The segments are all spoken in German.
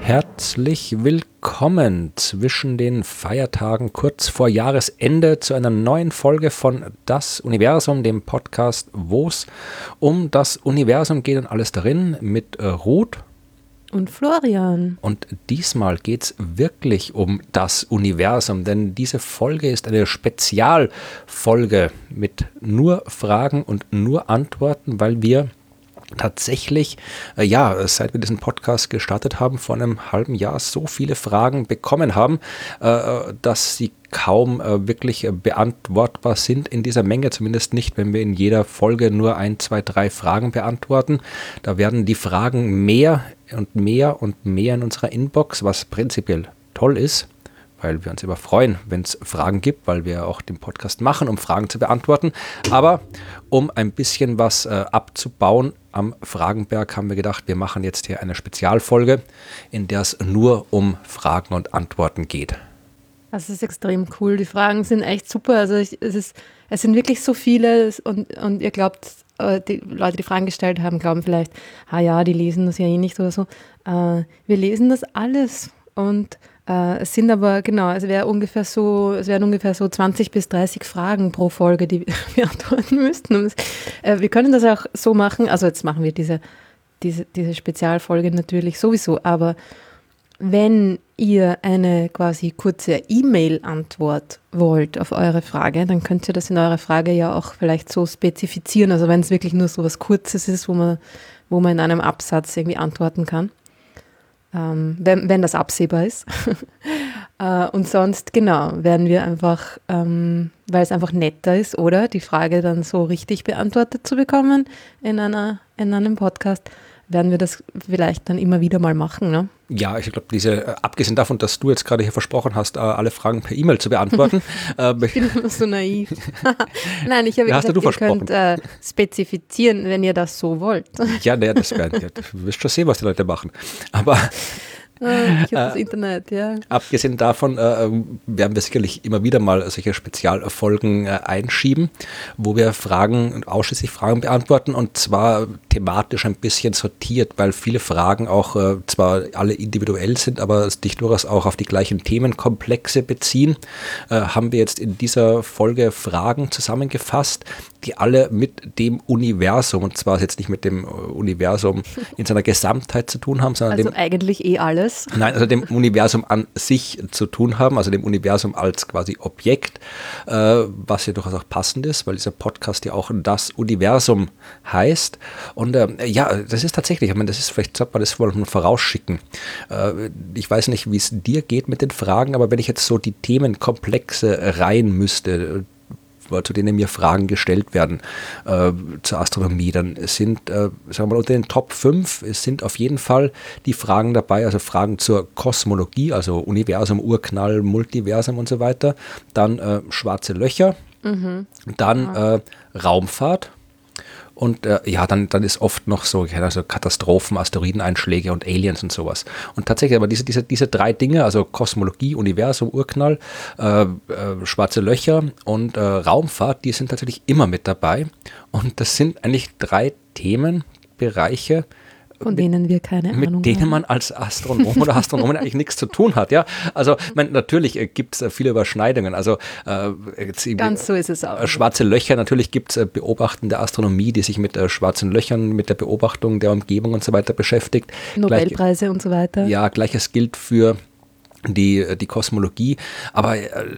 Herzlich willkommen zwischen den Feiertagen kurz vor Jahresende zu einer neuen Folge von Das Universum, dem Podcast, wo es um das Universum geht und alles darin mit äh, Ruth und Florian. Und diesmal geht es wirklich um das Universum, denn diese Folge ist eine Spezialfolge mit nur Fragen und nur Antworten, weil wir tatsächlich, äh, ja, seit wir diesen Podcast gestartet haben, vor einem halben Jahr so viele Fragen bekommen haben, äh, dass sie kaum äh, wirklich äh, beantwortbar sind in dieser Menge, zumindest nicht, wenn wir in jeder Folge nur ein, zwei, drei Fragen beantworten. Da werden die Fragen mehr und mehr und mehr in unserer Inbox, was prinzipiell toll ist weil wir uns immer freuen, wenn es Fragen gibt, weil wir auch den Podcast machen, um Fragen zu beantworten. Aber um ein bisschen was äh, abzubauen am Fragenberg, haben wir gedacht, wir machen jetzt hier eine Spezialfolge, in der es nur um Fragen und Antworten geht. Das ist extrem cool. Die Fragen sind echt super. Also ich, es, ist, es sind wirklich so viele und, und ihr glaubt, äh, die Leute, die Fragen gestellt haben, glauben vielleicht, ah ja, die lesen das ja eh nicht oder so. Äh, wir lesen das alles und äh, es sind aber, genau, es wäre ungefähr so, es wären ungefähr so 20 bis 30 Fragen pro Folge, die wir antworten müssten. Äh, wir können das auch so machen, also jetzt machen wir diese, diese, diese Spezialfolge natürlich sowieso, aber wenn ihr eine quasi kurze E-Mail-Antwort wollt auf eure Frage, dann könnt ihr das in eurer Frage ja auch vielleicht so spezifizieren. Also wenn es wirklich nur so was Kurzes ist, wo man, wo man in einem Absatz irgendwie antworten kann ähm, wenn, wenn das absehbar ist. äh, und sonst, genau, werden wir einfach, ähm, weil es einfach netter ist, oder die Frage dann so richtig beantwortet zu bekommen in, einer, in einem Podcast, werden wir das vielleicht dann immer wieder mal machen. Ne? Ja, ich glaube, diese, äh, abgesehen davon, dass du jetzt gerade hier versprochen hast, äh, alle Fragen per E-Mail zu beantworten. äh, ich bin immer so naiv. Nein, ich habe ja, gesagt, ihr könnt äh, spezifizieren, wenn ihr das so wollt. ja, naja, das wäre, ja, du wirst schon sehen, was die Leute machen. Aber ich habe das äh, Internet, ja. Abgesehen davon äh, werden wir sicherlich immer wieder mal solche Spezialfolgen äh, einschieben, wo wir Fragen, ausschließlich Fragen beantworten und zwar thematisch ein bisschen sortiert, weil viele Fragen auch äh, zwar alle individuell sind, aber sich durchaus auch auf die gleichen Themenkomplexe beziehen. Äh, haben wir jetzt in dieser Folge Fragen zusammengefasst, die alle mit dem Universum, und zwar jetzt nicht mit dem äh, Universum in seiner Gesamtheit zu tun haben, sondern also dem, eigentlich eh alles alles. Nein, also dem Universum an sich zu tun haben, also dem Universum als quasi Objekt, äh, was ja durchaus auch passend ist, weil dieser Podcast ja auch das Universum heißt. Und äh, ja, das ist tatsächlich, ich meine, das ist vielleicht, sollte man das wohl vorausschicken. Äh, ich weiß nicht, wie es dir geht mit den Fragen, aber wenn ich jetzt so die Themenkomplexe rein müsste, zu denen mir Fragen gestellt werden äh, zur Astronomie, dann sind, äh, sagen wir mal, unter den Top 5 sind auf jeden Fall die Fragen dabei, also Fragen zur Kosmologie, also Universum, Urknall, Multiversum und so weiter, dann äh, schwarze Löcher, mhm. dann äh, Raumfahrt, und äh, ja, dann, dann ist oft noch so also Katastrophen, Asteroideneinschläge und Aliens und sowas. Und tatsächlich, aber diese, diese, diese drei Dinge, also Kosmologie, Universum, Urknall, äh, äh, schwarze Löcher und äh, Raumfahrt, die sind tatsächlich immer mit dabei. Und das sind eigentlich drei Themenbereiche, von mit, denen wir keine Ahnung haben. Mit denen man als Astronom oder Astronomin eigentlich nichts zu tun hat. Ja? Also man, natürlich äh, gibt es äh, viele Überschneidungen. Also äh, Ganz so ist es auch. Schwarze Löcher, natürlich gibt es äh, beobachtende Astronomie, die sich mit äh, schwarzen Löchern, mit der Beobachtung der Umgebung und so weiter beschäftigt. Nobelpreise Gleich, und so weiter. Ja, gleiches gilt für die, die Kosmologie. Aber äh,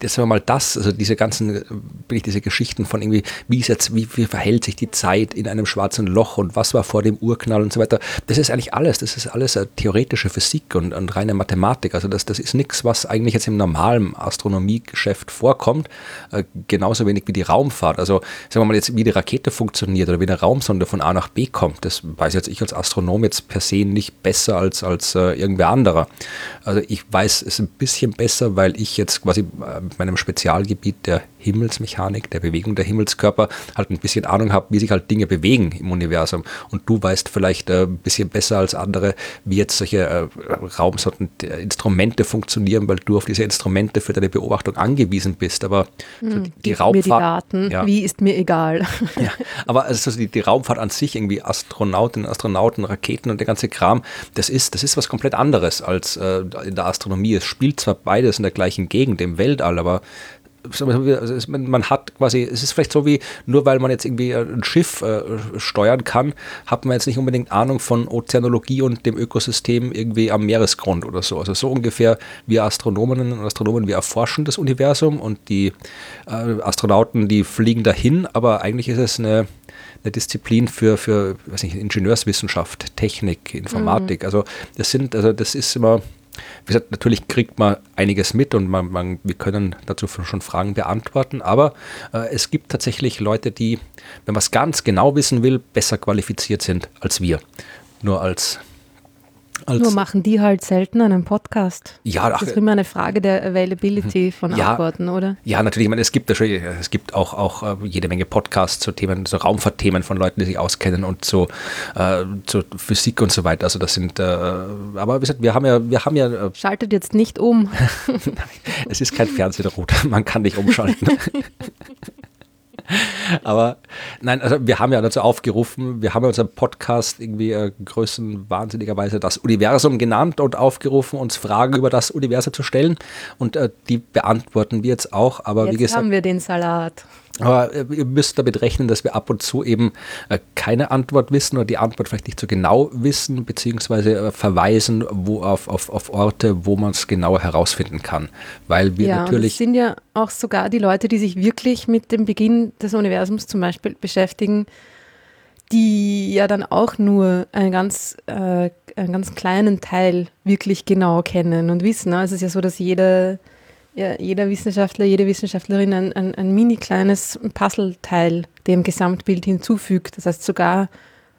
jetzt wir mal das, also diese ganzen, wirklich diese Geschichten von irgendwie, wie ist jetzt, wie, wie verhält sich die Zeit in einem schwarzen Loch und was war vor dem Urknall und so weiter. Das ist eigentlich alles. Das ist alles äh, theoretische Physik und, und reine Mathematik. Also das, das ist nichts, was eigentlich jetzt im normalen Astronomiegeschäft vorkommt. Äh, genauso wenig wie die Raumfahrt. Also sagen wir mal jetzt, wie die Rakete funktioniert oder wie eine Raumsonde von A nach B kommt. Das weiß jetzt ich als Astronom jetzt per se nicht besser als, als äh, irgendwer anderer. Also ich ich weiß es ein bisschen besser, weil ich jetzt quasi äh, mit meinem Spezialgebiet der Himmelsmechanik, der Bewegung der Himmelskörper, halt ein bisschen Ahnung habe, wie sich halt Dinge bewegen im Universum. Und du weißt vielleicht äh, ein bisschen besser als andere, wie jetzt solche äh, Raumsorten, äh, Instrumente funktionieren, weil du auf diese Instrumente für deine Beobachtung angewiesen bist. Aber hm, so die, die Raumfahrt. Mir die Daten, ja. wie ist mir egal. Ja, aber also die, die Raumfahrt an sich, irgendwie Astronautinnen, Astronauten, Raketen und der ganze Kram, das ist, das ist was komplett anderes als äh, in der Astronomie. Es spielt zwar beides in der gleichen Gegend, im Weltall, aber also man hat quasi, es ist vielleicht so wie, nur weil man jetzt irgendwie ein Schiff äh, steuern kann, hat man jetzt nicht unbedingt Ahnung von Ozeanologie und dem Ökosystem irgendwie am Meeresgrund oder so. Also so ungefähr wir Astronomen und Astronomen, wir erforschen das Universum und die äh, Astronauten, die fliegen dahin, aber eigentlich ist es eine, eine Disziplin für, für weiß nicht, Ingenieurswissenschaft, Technik, Informatik. Mhm. Also das sind, also das ist immer wie gesagt, natürlich kriegt man einiges mit und man, man, wir können dazu schon Fragen beantworten, aber äh, es gibt tatsächlich Leute, die, wenn man es ganz genau wissen will, besser qualifiziert sind als wir. Nur als nur machen die halt selten einen Podcast. Ja, das ist immer eine Frage der Availability von ja, Antworten, oder? Ja, natürlich. Ich meine, es gibt, es gibt auch, auch äh, jede Menge Podcasts zu Themen, so Raumfahrtthemen von Leuten, die sich auskennen und so äh, zur Physik und so weiter. Also das sind, äh, aber wie gesagt, wir haben ja, wir haben ja. Äh, Schaltet jetzt nicht um. Nein, es ist kein Fernsehdrot. Man kann nicht umschalten. Aber nein, also wir haben ja dazu aufgerufen, wir haben ja unseren Podcast irgendwie äh, größenwahnsinnigerweise das Universum genannt und aufgerufen, uns Fragen über das Universum zu stellen. Und äh, die beantworten wir jetzt auch. Aber jetzt wie gesagt. haben wir den Salat. Aber äh, ihr müsst damit rechnen, dass wir ab und zu eben äh, keine Antwort wissen oder die Antwort vielleicht nicht so genau wissen, beziehungsweise äh, verweisen wo auf, auf, auf Orte, wo man es genauer herausfinden kann. Weil wir ja, natürlich. Es sind ja auch sogar die Leute, die sich wirklich mit dem Beginn des Universums zum Beispiel beschäftigen, die ja dann auch nur einen ganz, äh, einen ganz kleinen Teil wirklich genau kennen und wissen. Also es ist ja so, dass jeder ja, jeder Wissenschaftler, jede Wissenschaftlerin ein, ein, ein mini kleines Puzzleteil dem Gesamtbild hinzufügt. Das heißt, sogar,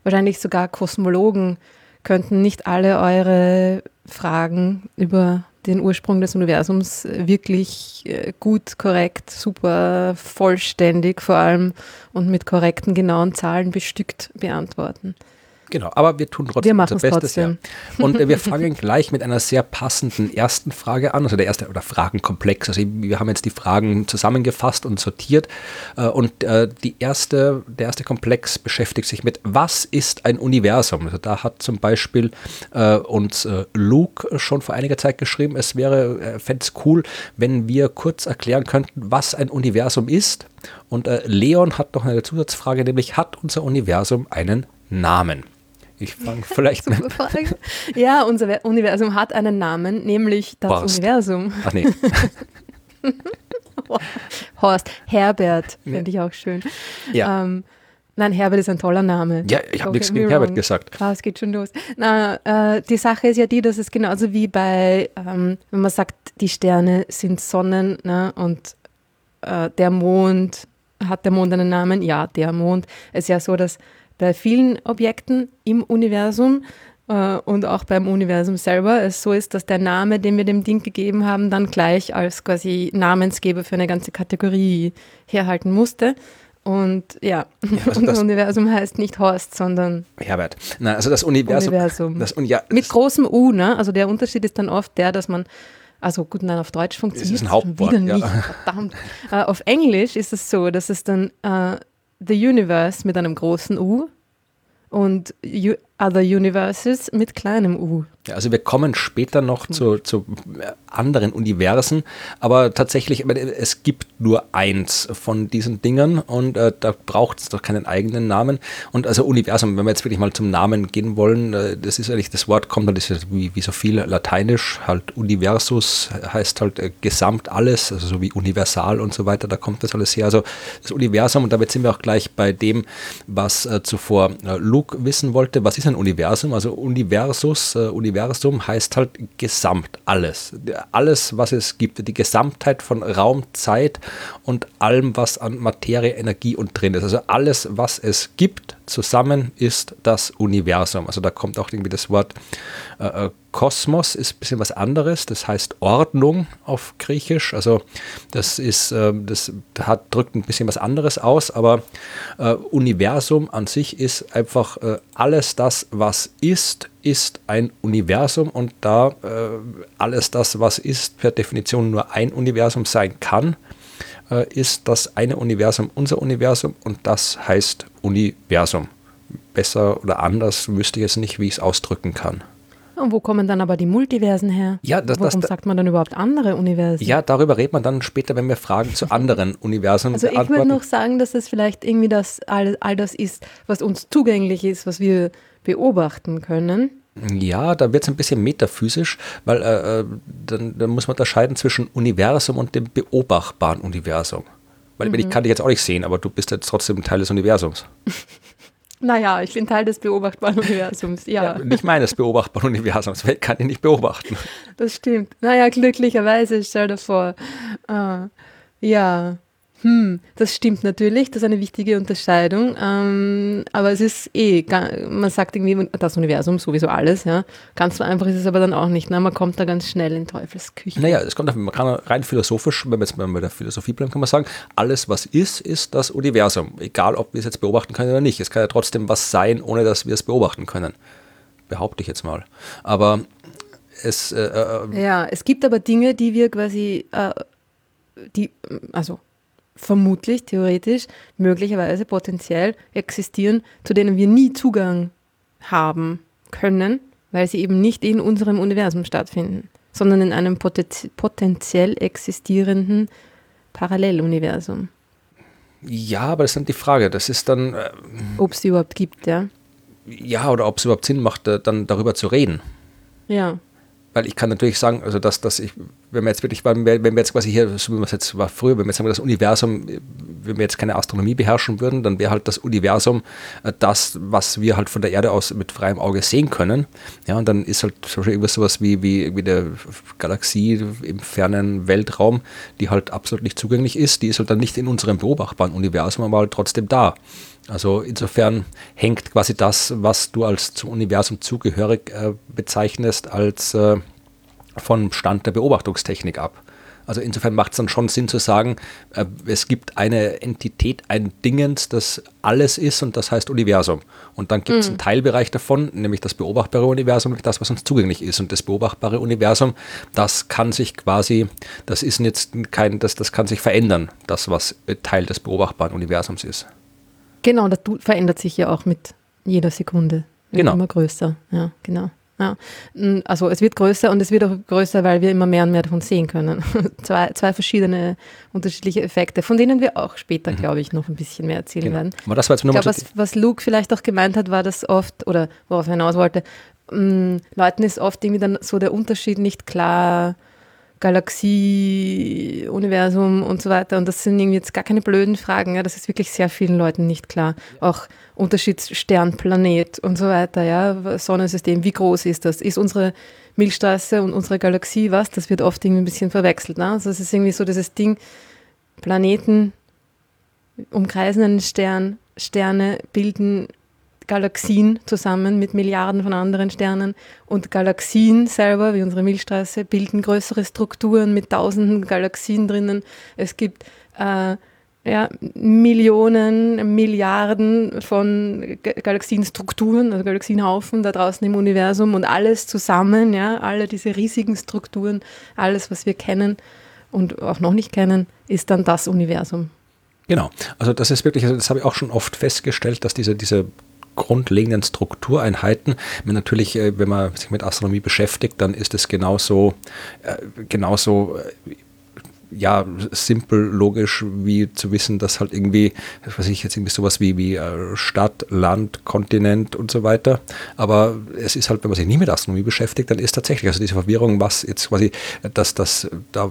wahrscheinlich sogar Kosmologen könnten nicht alle eure Fragen über den Ursprung des Universums wirklich äh, gut, korrekt, super, vollständig vor allem und mit korrekten, genauen Zahlen bestückt beantworten. Genau, aber wir tun trotzdem wir unser Bestes. Trotzdem. Ja. Und äh, wir fangen gleich mit einer sehr passenden ersten Frage an, also der erste oder Fragenkomplex. Also wir haben jetzt die Fragen zusammengefasst und sortiert. Äh, und äh, die erste, der erste Komplex beschäftigt sich mit, was ist ein Universum? Also da hat zum Beispiel äh, uns äh, Luke schon vor einiger Zeit geschrieben, es wäre, äh, fände es cool, wenn wir kurz erklären könnten, was ein Universum ist. Und äh, Leon hat noch eine Zusatzfrage, nämlich hat unser Universum einen Namen? Ich fange vielleicht mit. Ja, unser Universum hat einen Namen, nämlich das Horst. Universum. Ach nee. Horst, Herbert, finde ich auch schön. Ja. Ähm, nein, Herbert ist ein toller Name. Ja, ich habe nichts gegen Herbert gesagt. Ah, es geht schon los. Na, äh, die Sache ist ja die, dass es genauso wie bei, ähm, wenn man sagt, die Sterne sind Sonnen ne, und äh, der Mond, hat der Mond einen Namen? Ja, der Mond. Es ist ja so, dass bei vielen Objekten im Universum äh, und auch beim Universum selber es so ist, dass der Name, den wir dem Ding gegeben haben, dann gleich als quasi Namensgeber für eine ganze Kategorie herhalten musste. Und ja, ja also unser Universum heißt nicht Horst, sondern Herbert. Nein, also das Universum. Universum. Das, ja, Mit großem U, ne? Also der Unterschied ist dann oft der, dass man also gut, nein, auf Deutsch funktioniert es wieder nicht, ja. verdammt. Uh, auf Englisch ist es so, dass es dann uh, The Universe mit einem großen U und Other Universes mit kleinem U. Ja, also wir kommen später noch zu, zu anderen Universen, aber tatsächlich, es gibt nur eins von diesen Dingen und äh, da braucht es doch keinen eigenen Namen. Und also Universum, wenn wir jetzt wirklich mal zum Namen gehen wollen, äh, das ist eigentlich, das Wort kommt, das ist wie, wie so viel lateinisch, halt Universus heißt halt äh, gesamt alles, also so wie universal und so weiter, da kommt das alles her. Also das Universum und damit sind wir auch gleich bei dem, was äh, zuvor äh, Luke wissen wollte, was ist Universum? Also Universus, äh, Universum heißt halt gesamt alles. Alles, was es gibt, die Gesamtheit von Raum, Zeit und allem, was an Materie, Energie und drin ist. Also alles, was es gibt, zusammen ist das Universum. Also da kommt auch irgendwie das Wort äh, äh Kosmos ist ein bisschen was anderes, das heißt Ordnung auf Griechisch. Also das ist, äh, das hat, drückt ein bisschen was anderes aus, aber äh, Universum an sich ist einfach äh, alles das, was ist, ist ein Universum und da äh, alles das, was ist, per Definition nur ein Universum sein kann, ist das eine Universum unser Universum und das heißt Universum. Besser oder anders wüsste ich jetzt nicht, wie ich es ausdrücken kann. Und wo kommen dann aber die Multiversen her? Ja, das, Warum das, sagt man dann überhaupt andere Universen? ja, darüber redet man dann später, wenn wir Fragen zu anderen Universen Also ich würde noch sagen, dass das vielleicht irgendwie das all, all das ist, was uns zugänglich ist, was wir beobachten können. Ja, da wird es ein bisschen metaphysisch, weil äh, äh, dann, dann muss man unterscheiden zwischen Universum und dem beobachtbaren Universum. Weil ich kann dich jetzt auch nicht sehen, aber du bist jetzt trotzdem Teil des Universums. Naja, ich bin Teil des beobachtbaren Universums. Ja, Nicht meines beobachtbaren Universums, ich kann ihn nicht beobachten. das stimmt. Naja, glücklicherweise, stell dir vor. Ah, ja, hm, das stimmt natürlich, das ist eine wichtige Unterscheidung. Ähm, aber es ist eh, man sagt irgendwie, das Universum, sowieso alles, ja. Ganz so einfach ist es aber dann auch nicht. Ne? Man kommt da ganz schnell in Teufelsküche. Naja, es kommt auf, man kann rein philosophisch, wenn wir jetzt mal bei der Philosophie bleiben, kann man sagen, alles was ist, ist das Universum. Egal, ob wir es jetzt beobachten können oder nicht. Es kann ja trotzdem was sein, ohne dass wir es beobachten können. Behaupte ich jetzt mal. Aber es, äh, äh, Ja, es gibt aber Dinge, die wir quasi, äh, die, also vermutlich, theoretisch, möglicherweise, potenziell existieren, zu denen wir nie Zugang haben können, weil sie eben nicht in unserem Universum stattfinden, sondern in einem poten- potenziell existierenden Paralleluniversum. ja, aber das ist dann die Frage. Das ist dann, äh, Ob es die überhaupt gibt, ja. ja, oder ob es überhaupt Sinn macht, äh, dann darüber zu reden. Ja, Weil ich kann natürlich sagen, also dass, dass ich, wenn wir jetzt wirklich, wenn wir jetzt quasi hier, so wie wir es jetzt war früher, wenn wir jetzt sagen, das Universum, wenn wir jetzt keine Astronomie beherrschen würden, dann wäre halt das Universum äh, das, was wir halt von der Erde aus mit freiem Auge sehen können. Ja, und dann ist halt zum Beispiel sowas wie, wie, wie eine Galaxie im fernen Weltraum, die halt absolut nicht zugänglich ist, die ist halt dann nicht in unserem beobachtbaren Universum, aber halt trotzdem da. Also insofern hängt quasi das, was du als zum Universum zugehörig äh, bezeichnest, als äh, vom Stand der Beobachtungstechnik ab. Also insofern macht es dann schon Sinn zu sagen, äh, es gibt eine Entität, ein Dingens, das alles ist und das heißt Universum. Und dann gibt es einen Teilbereich davon, nämlich das beobachtbare Universum, nämlich das, was uns zugänglich ist. Und das beobachtbare Universum, das kann sich quasi, das ist jetzt kein, das, das kann sich verändern, das, was Teil des beobachtbaren Universums ist. Genau, das verändert sich ja auch mit jeder Sekunde. Wird Genau. Immer größer, ja, genau. Ja. Also es wird größer und es wird auch größer, weil wir immer mehr und mehr davon sehen können. zwei, zwei verschiedene unterschiedliche Effekte, von denen wir auch später, glaube ich, noch ein bisschen mehr erzählen Genau. werden. Aber das war jetzt nur Ich glaube, was, was Luke vielleicht auch gemeint hat, war, dass oft, oder worauf er hinaus wollte, mh, Leuten ist oft irgendwie dann so der Unterschied nicht klar, Galaxie, Universum und so weiter. Und das sind irgendwie jetzt gar keine blöden Fragen. Ja? Das ist wirklich sehr vielen Leuten nicht klar. Auch Unterschied Stern, Planet und so weiter. Ja? Sonnensystem, wie groß ist das? Ist unsere Milchstraße und unsere Galaxie was? Das wird oft irgendwie ein bisschen verwechselt. Ne? Also es ist irgendwie so dieses Ding, Planeten umkreisen einen Stern, Sterne bilden Galaxien zusammen mit Milliarden von anderen Sternen und Galaxien selber, wie unsere Milchstraße, bilden größere Strukturen mit tausenden Galaxien drinnen. Es gibt äh, ja, Millionen, Milliarden von Ga- Galaxienstrukturen, also Galaxienhaufen da draußen im Universum und alles zusammen, ja, alle diese riesigen Strukturen, alles, was wir kennen und auch noch nicht kennen, ist dann das Universum. Genau. Also das ist wirklich, also das habe ich auch schon oft festgestellt, dass diese, diese grundlegenden Struktureinheiten, natürlich, äh, wenn man sich mit Astronomie beschäftigt, dann ist es genauso, äh, genauso äh, ja, simpel, logisch, wie zu wissen, dass halt irgendwie, was weiß ich jetzt irgendwie sowas wie, wie Stadt, Land, Kontinent und so weiter. Aber es ist halt, wenn man sich nie mit Astronomie beschäftigt, dann ist tatsächlich, also diese Verwirrung, was jetzt quasi, dass das da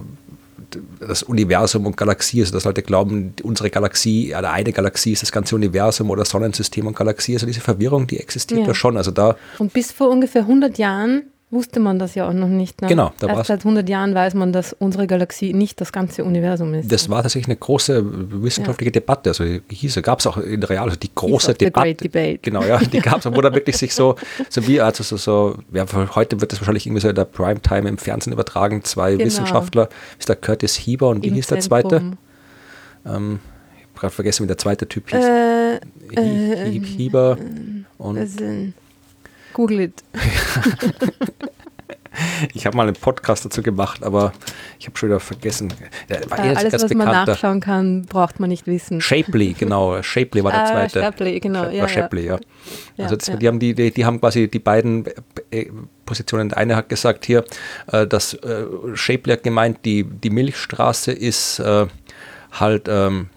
das Universum und Galaxie, also dass Leute glauben, unsere Galaxie, oder eine Galaxie ist das ganze Universum oder Sonnensystem und Galaxie, also diese Verwirrung, die existiert Ja. ja schon. Also da, Und bis vor ungefähr 100 Jahren wusste man das ja auch noch nicht. Ne? Genau, da Erst seit 100 Jahren weiß man, dass unsere Galaxie nicht das ganze Universum ist. Das war tatsächlich eine große wissenschaftliche Debatte. Also hieß, gab es auch in der Real, also die große Debatte. debate. Genau, ja, die gab es, wo da wirklich sich so, so wie, also so, so ja, heute wird das wahrscheinlich irgendwie so in der Primetime im Fernsehen übertragen, zwei Genau. Wissenschaftler, ist der Curtis Hieber und wie Im hieß der Zentrum. zweite? Ähm, ich habe gerade vergessen, wie der zweite Typ hieß. Äh, Hie- Hie- Hieber und also, Google it. ich habe mal einen Podcast dazu gemacht, aber ich habe schon wieder vergessen. War Äh, erst, alles, was man nachschauen kann, braucht man nicht wissen. Shapley, genau. Shapley war der Ah, zweite. Shapley, genau, War ja, ja. Shapley, ja. Ja, also das, ja. die haben die, die, die haben quasi die beiden äh, Positionen. Der eine hat gesagt hier, äh, dass äh, Shapley hat gemeint, die, die Milchstraße ist äh, halt ähm,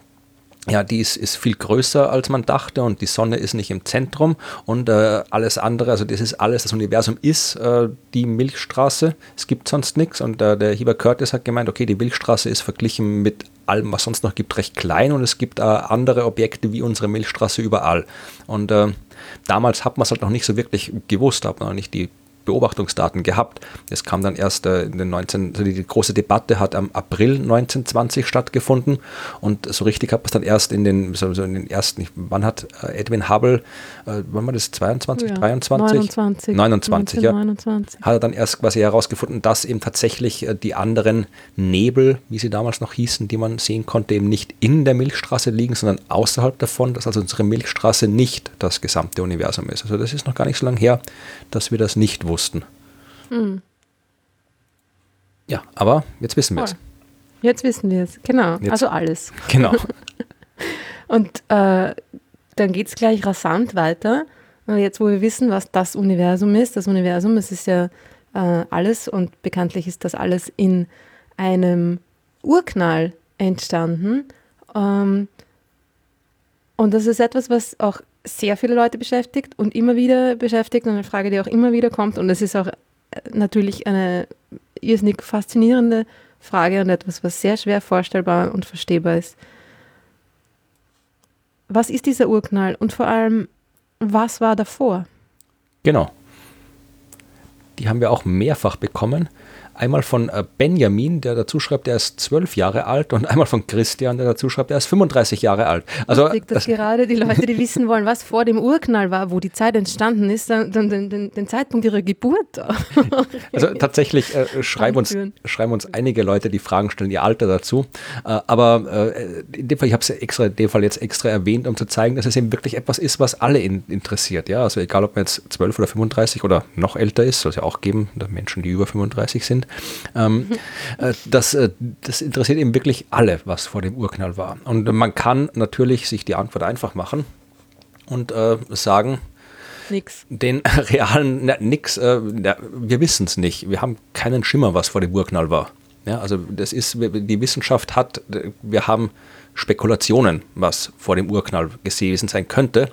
ja, die ist, ist viel größer, als man dachte und die Sonne ist nicht im Zentrum. Und äh, alles andere, also das ist alles, das Universum ist äh, die Milchstraße, es gibt sonst nichts und äh, der Heber Curtis hat gemeint, okay, die Milchstraße ist verglichen mit allem, was sonst noch gibt, recht klein. Und es gibt äh, andere Objekte wie unsere Milchstraße überall. Und äh, damals hat man es halt noch nicht so wirklich gewusst, hat man noch nicht die Beobachtungsdaten gehabt. Das kam dann erst äh, in den 19, also die, große Debatte hat am April 1920 stattgefunden und so richtig hat man es dann erst in den, so, so in den ersten, wann hat äh, Edwin Hubble, äh, wann war das, 22, Ja, 23? 29. 29, ja. 1929. Hat er dann erst quasi herausgefunden, dass eben tatsächlich die anderen Nebel, wie sie damals noch hießen, die man sehen konnte, eben nicht in der Milchstraße liegen, sondern außerhalb davon, dass also unsere Milchstraße nicht das gesamte Universum ist. Also das ist noch gar nicht so lange her, dass wir das nicht wussten. Ja, aber jetzt wissen wir es. Jetzt wissen wir es, genau. Jetzt- Also alles. Genau. Und äh, dann geht es gleich rasant weiter. Äh, Jetzt, wo wir wissen, was das Universum ist, das Universum, es ist ja äh, alles und bekanntlich ist das alles in einem Urknall entstanden. Ähm, und das ist etwas, was auch sehr viele Leute beschäftigt und immer wieder beschäftigt und eine Frage, die auch immer wieder kommt. Und es ist auch äh, natürlich eine irrsinnig faszinierende Frage und etwas, was sehr schwer vorstellbar und verstehbar ist. Was ist dieser Urknall und vor allem, was war davor? Genau. Die haben wir auch mehrfach bekommen. Einmal von äh, Benjamin, der dazu schreibt, er ist zwölf Jahre alt, und einmal von Christian, der dazu schreibt, er ist 35 Jahre alt. Also Lustig, dass das, gerade die Leute, die wissen wollen, was vor dem Urknall war, wo die Zeit entstanden ist, dann, dann den, den, Zeitpunkt ihrer Geburt. also tatsächlich äh, schreiben, uns, schreiben uns einige Leute, die Fragen stellen, ihr Alter dazu. Äh, aber äh, in dem Fall, ich habe es extra in dem Fall jetzt extra erwähnt, um zu zeigen, dass es eben wirklich etwas ist, was alle in, interessiert. Ja, also egal, ob man jetzt 12 oder 35 oder noch älter ist, soll es ja auch geben, Menschen, die über 35 sind. Ähm, äh, das, äh, das interessiert eben wirklich alle, was vor dem Urknall war. Und man kann natürlich sich die Antwort einfach machen und äh, sagen, Nix. den realen, na, nix, äh, na, wir wissen es nicht. Wir haben keinen Schimmer, was vor dem Urknall war. Ja, also das ist, die Wissenschaft hat, wir haben Spekulationen, was vor dem Urknall gewesen sein könnte.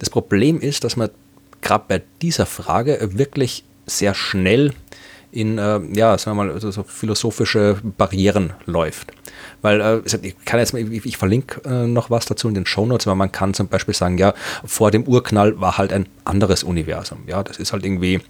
Das Problem ist, dass man gerade bei dieser Frage wirklich sehr schnell in, äh, ja, sagen wir mal, also so philosophische Barrieren läuft. Weil äh, ich kann jetzt mal, ich, ich verlinke äh, noch was dazu in den Shownotes, aber man kann zum Beispiel sagen, ja, vor dem Urknall war halt ein anderes Universum. Ja, das ist halt irgendwie,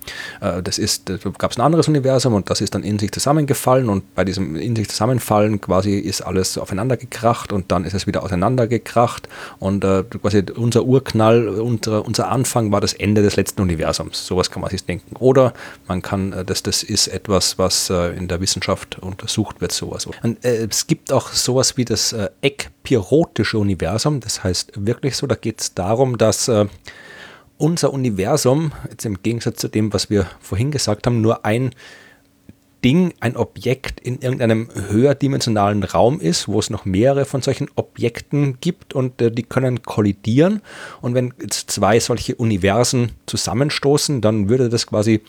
äh, das ist, da gab es ein anderes Universum und das ist dann in sich zusammengefallen und bei diesem in sich zusammenfallen quasi ist alles aufeinander gekracht und dann ist es wieder auseinandergekracht und äh, quasi unser Urknall, unser, unser Anfang war das Ende des letzten Universums. Sowas kann man sich denken. Oder man kann, äh, das, das ist etwas, was äh, in der Wissenschaft untersucht wird, sowas. Und, äh, es gibt auch sowas wie das äh, ekpirotische Universum. Das heißt wirklich so, da geht es darum, dass äh, unser Universum, jetzt im Gegensatz zu dem, was wir vorhin gesagt haben, nur ein Ding, ein Objekt in irgendeinem höherdimensionalen Raum ist, wo es noch mehrere von solchen Objekten gibt und äh, die können kollidieren. Und wenn jetzt zwei solche Universen zusammenstoßen, dann würde das quasi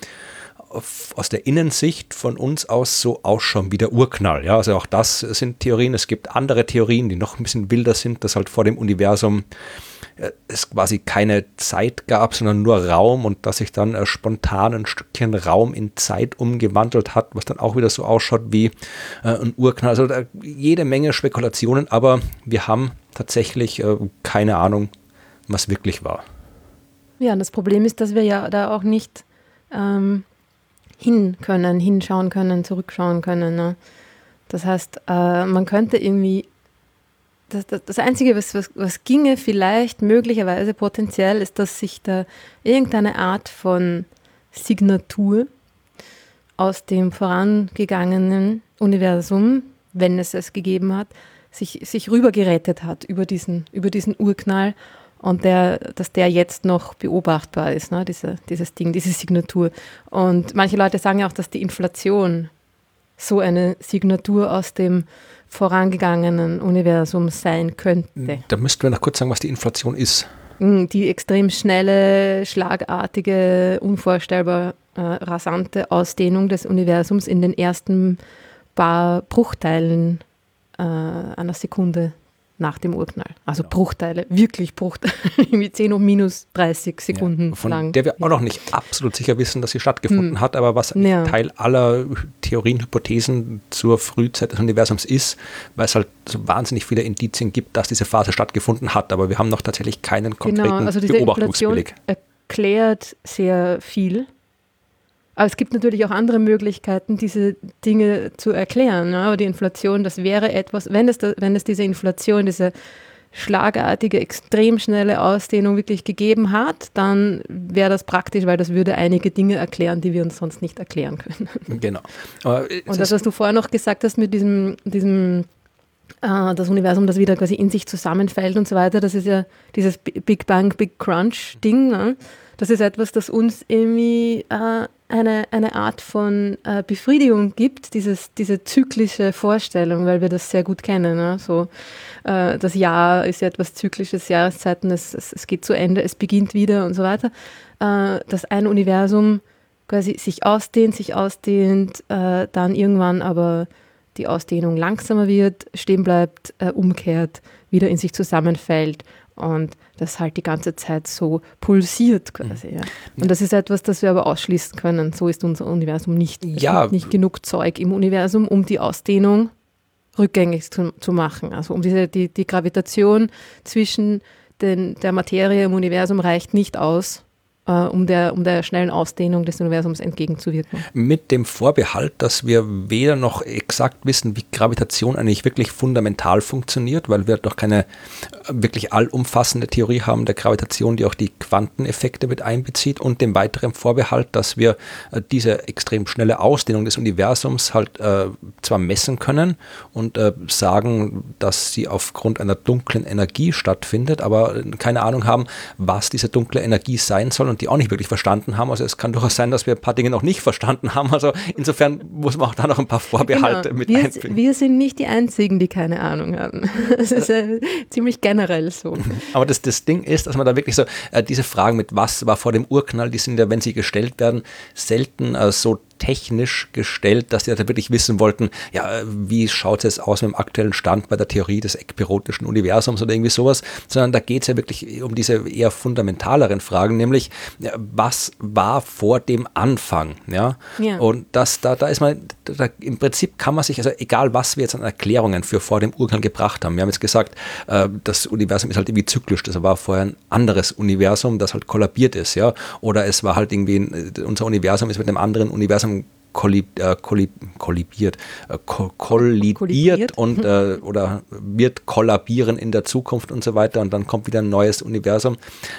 aus der Innensicht von uns aus so ausschauen wie der Urknall. Ja, also auch das sind Theorien. Es gibt andere Theorien, die noch ein bisschen wilder sind, dass halt vor dem Universum äh, es quasi keine Zeit gab, sondern nur Raum und dass sich dann äh, spontan ein Stückchen Raum in Zeit umgewandelt hat, was dann auch wieder so ausschaut wie äh, ein Urknall. Also jede Menge Spekulationen, aber wir haben tatsächlich keine Ahnung, was wirklich war. Ja, und das Problem ist, dass wir ja da auch nicht ähm, hin können, hinschauen können, zurückschauen können. Ne? Das heißt, äh, man könnte irgendwie, das, das, das Einzige, was, was, was ginge vielleicht möglicherweise potenziell, ist, dass sich da irgendeine Art von Signatur aus dem vorangegangenen Universum, wenn es es gegeben hat, sich, sich rübergerettet hat über diesen, über diesen Urknall und der, dass der jetzt noch beobachtbar ist, ne, diese, dieses Ding, diese Signatur. Und manche Leute sagen ja auch, dass die Inflation so eine Signatur aus dem vorangegangenen Universum sein könnte. Da müssten wir noch kurz sagen, was die Inflation ist. Mm, die extrem schnelle, schlagartige, unvorstellbar äh, rasante Ausdehnung des Universums in den ersten paar Bruchteilen äh, einer Sekunde nach dem Urknall. Also genau. Bruchteile, wirklich Bruchteile, irgendwie 10 um minus 30 Sekunden ja, von lang. Der wir auch noch nicht absolut sicher wissen, dass sie stattgefunden hm. hat, aber was ja. Teil aller Theorien, Hypothesen zur Frühzeit des Universums ist, weil es halt so wahnsinnig viele Indizien gibt, dass diese Phase stattgefunden hat, aber wir haben noch tatsächlich keinen genau, konkreten genau, also diese Beobachtungsbeleg. erklärt sehr viel aber es gibt natürlich auch andere Möglichkeiten, diese Dinge zu erklären. Ne? Aber die Inflation, das wäre etwas, wenn es, da, wenn es diese Inflation, diese schlagartige, extrem schnelle Ausdehnung wirklich gegeben hat, dann wäre das praktisch, weil das würde einige Dinge erklären, die wir uns sonst nicht erklären können. Genau. Und das, was du vorher noch gesagt hast mit diesem, diesem äh, das Universum, das wieder quasi in sich zusammenfällt und so weiter, das ist ja dieses Big Bang, Big Crunch Ding. Ne? Das ist etwas, das uns irgendwie äh, eine, eine Art von äh, Befriedigung gibt, dieses, diese zyklische Vorstellung, weil wir das sehr gut kennen. Ne? So, äh, das Jahr ist ja etwas Zyklisches, Jahreszeiten, es, es, es geht zu Ende, es beginnt wieder und so weiter. Äh, dass ein Universum quasi sich ausdehnt, sich ausdehnt, äh, dann irgendwann aber die Ausdehnung langsamer wird, stehen bleibt, äh, umkehrt, wieder in sich zusammenfällt und das halt die ganze Zeit so pulsiert quasi. Ja. Und das ist etwas, das wir aber ausschließen können. So ist unser Universum nicht. Es ja. gibt nicht genug Zeug im Universum, um die Ausdehnung rückgängig zu, zu machen. Also um diese, die, die Gravitation zwischen den, der Materie im Universum reicht nicht aus, um, der, um der schnellen Ausdehnung des Universums entgegenzuwirken. Mit dem Vorbehalt, dass wir weder noch exakt wissen, wie Gravitation eigentlich wirklich fundamental funktioniert, weil wir doch keine äh, wirklich allumfassende Theorie haben der Gravitation, die auch die Quanteneffekte mit einbezieht und dem weiteren Vorbehalt, dass wir äh, diese extrem schnelle Ausdehnung des Universums halt äh, zwar messen können und äh, sagen, dass sie aufgrund einer dunklen Energie stattfindet, aber keine Ahnung haben, was diese dunkle Energie sein soll und die auch nicht wirklich verstanden haben. Also es kann durchaus sein, dass wir ein paar Dinge noch nicht verstanden haben. Also insofern muss man auch da noch ein paar Vorbehalte genau. mit wir, einfügen. Wir sind nicht die Einzigen, die keine Ahnung haben. Das ist äh, ziemlich generell so. Aber das, das Ding ist, dass man da wirklich so äh, diese Fragen mit was war vor dem Urknall, die sind ja, wenn sie gestellt werden, selten äh, so technisch gestellt, dass die da wirklich wissen wollten, ja, wie schaut es aus mit dem aktuellen Stand bei der Theorie des ekpirotischen Universums oder irgendwie sowas, sondern da geht es ja wirklich um diese eher fundamentaleren Fragen, nämlich was war vor dem Anfang, ja? ja. Und das, da, da ist man, da, im Prinzip kann man sich, also egal was wir jetzt an Erklärungen für vor dem Urknall gebracht haben, wir haben jetzt gesagt, äh, das Universum ist halt irgendwie zyklisch, das war vorher ein anderes Universum, das halt kollabiert ist, ja, oder es war halt irgendwie, ein, unser Universum ist mit einem anderen Universum langsam kollib, äh, kollib, kollibiert, äh, ko kollidiert, kollidiert und äh, oder wird kollabieren in der Zukunft und so weiter und dann kommt wieder ein neues Universum.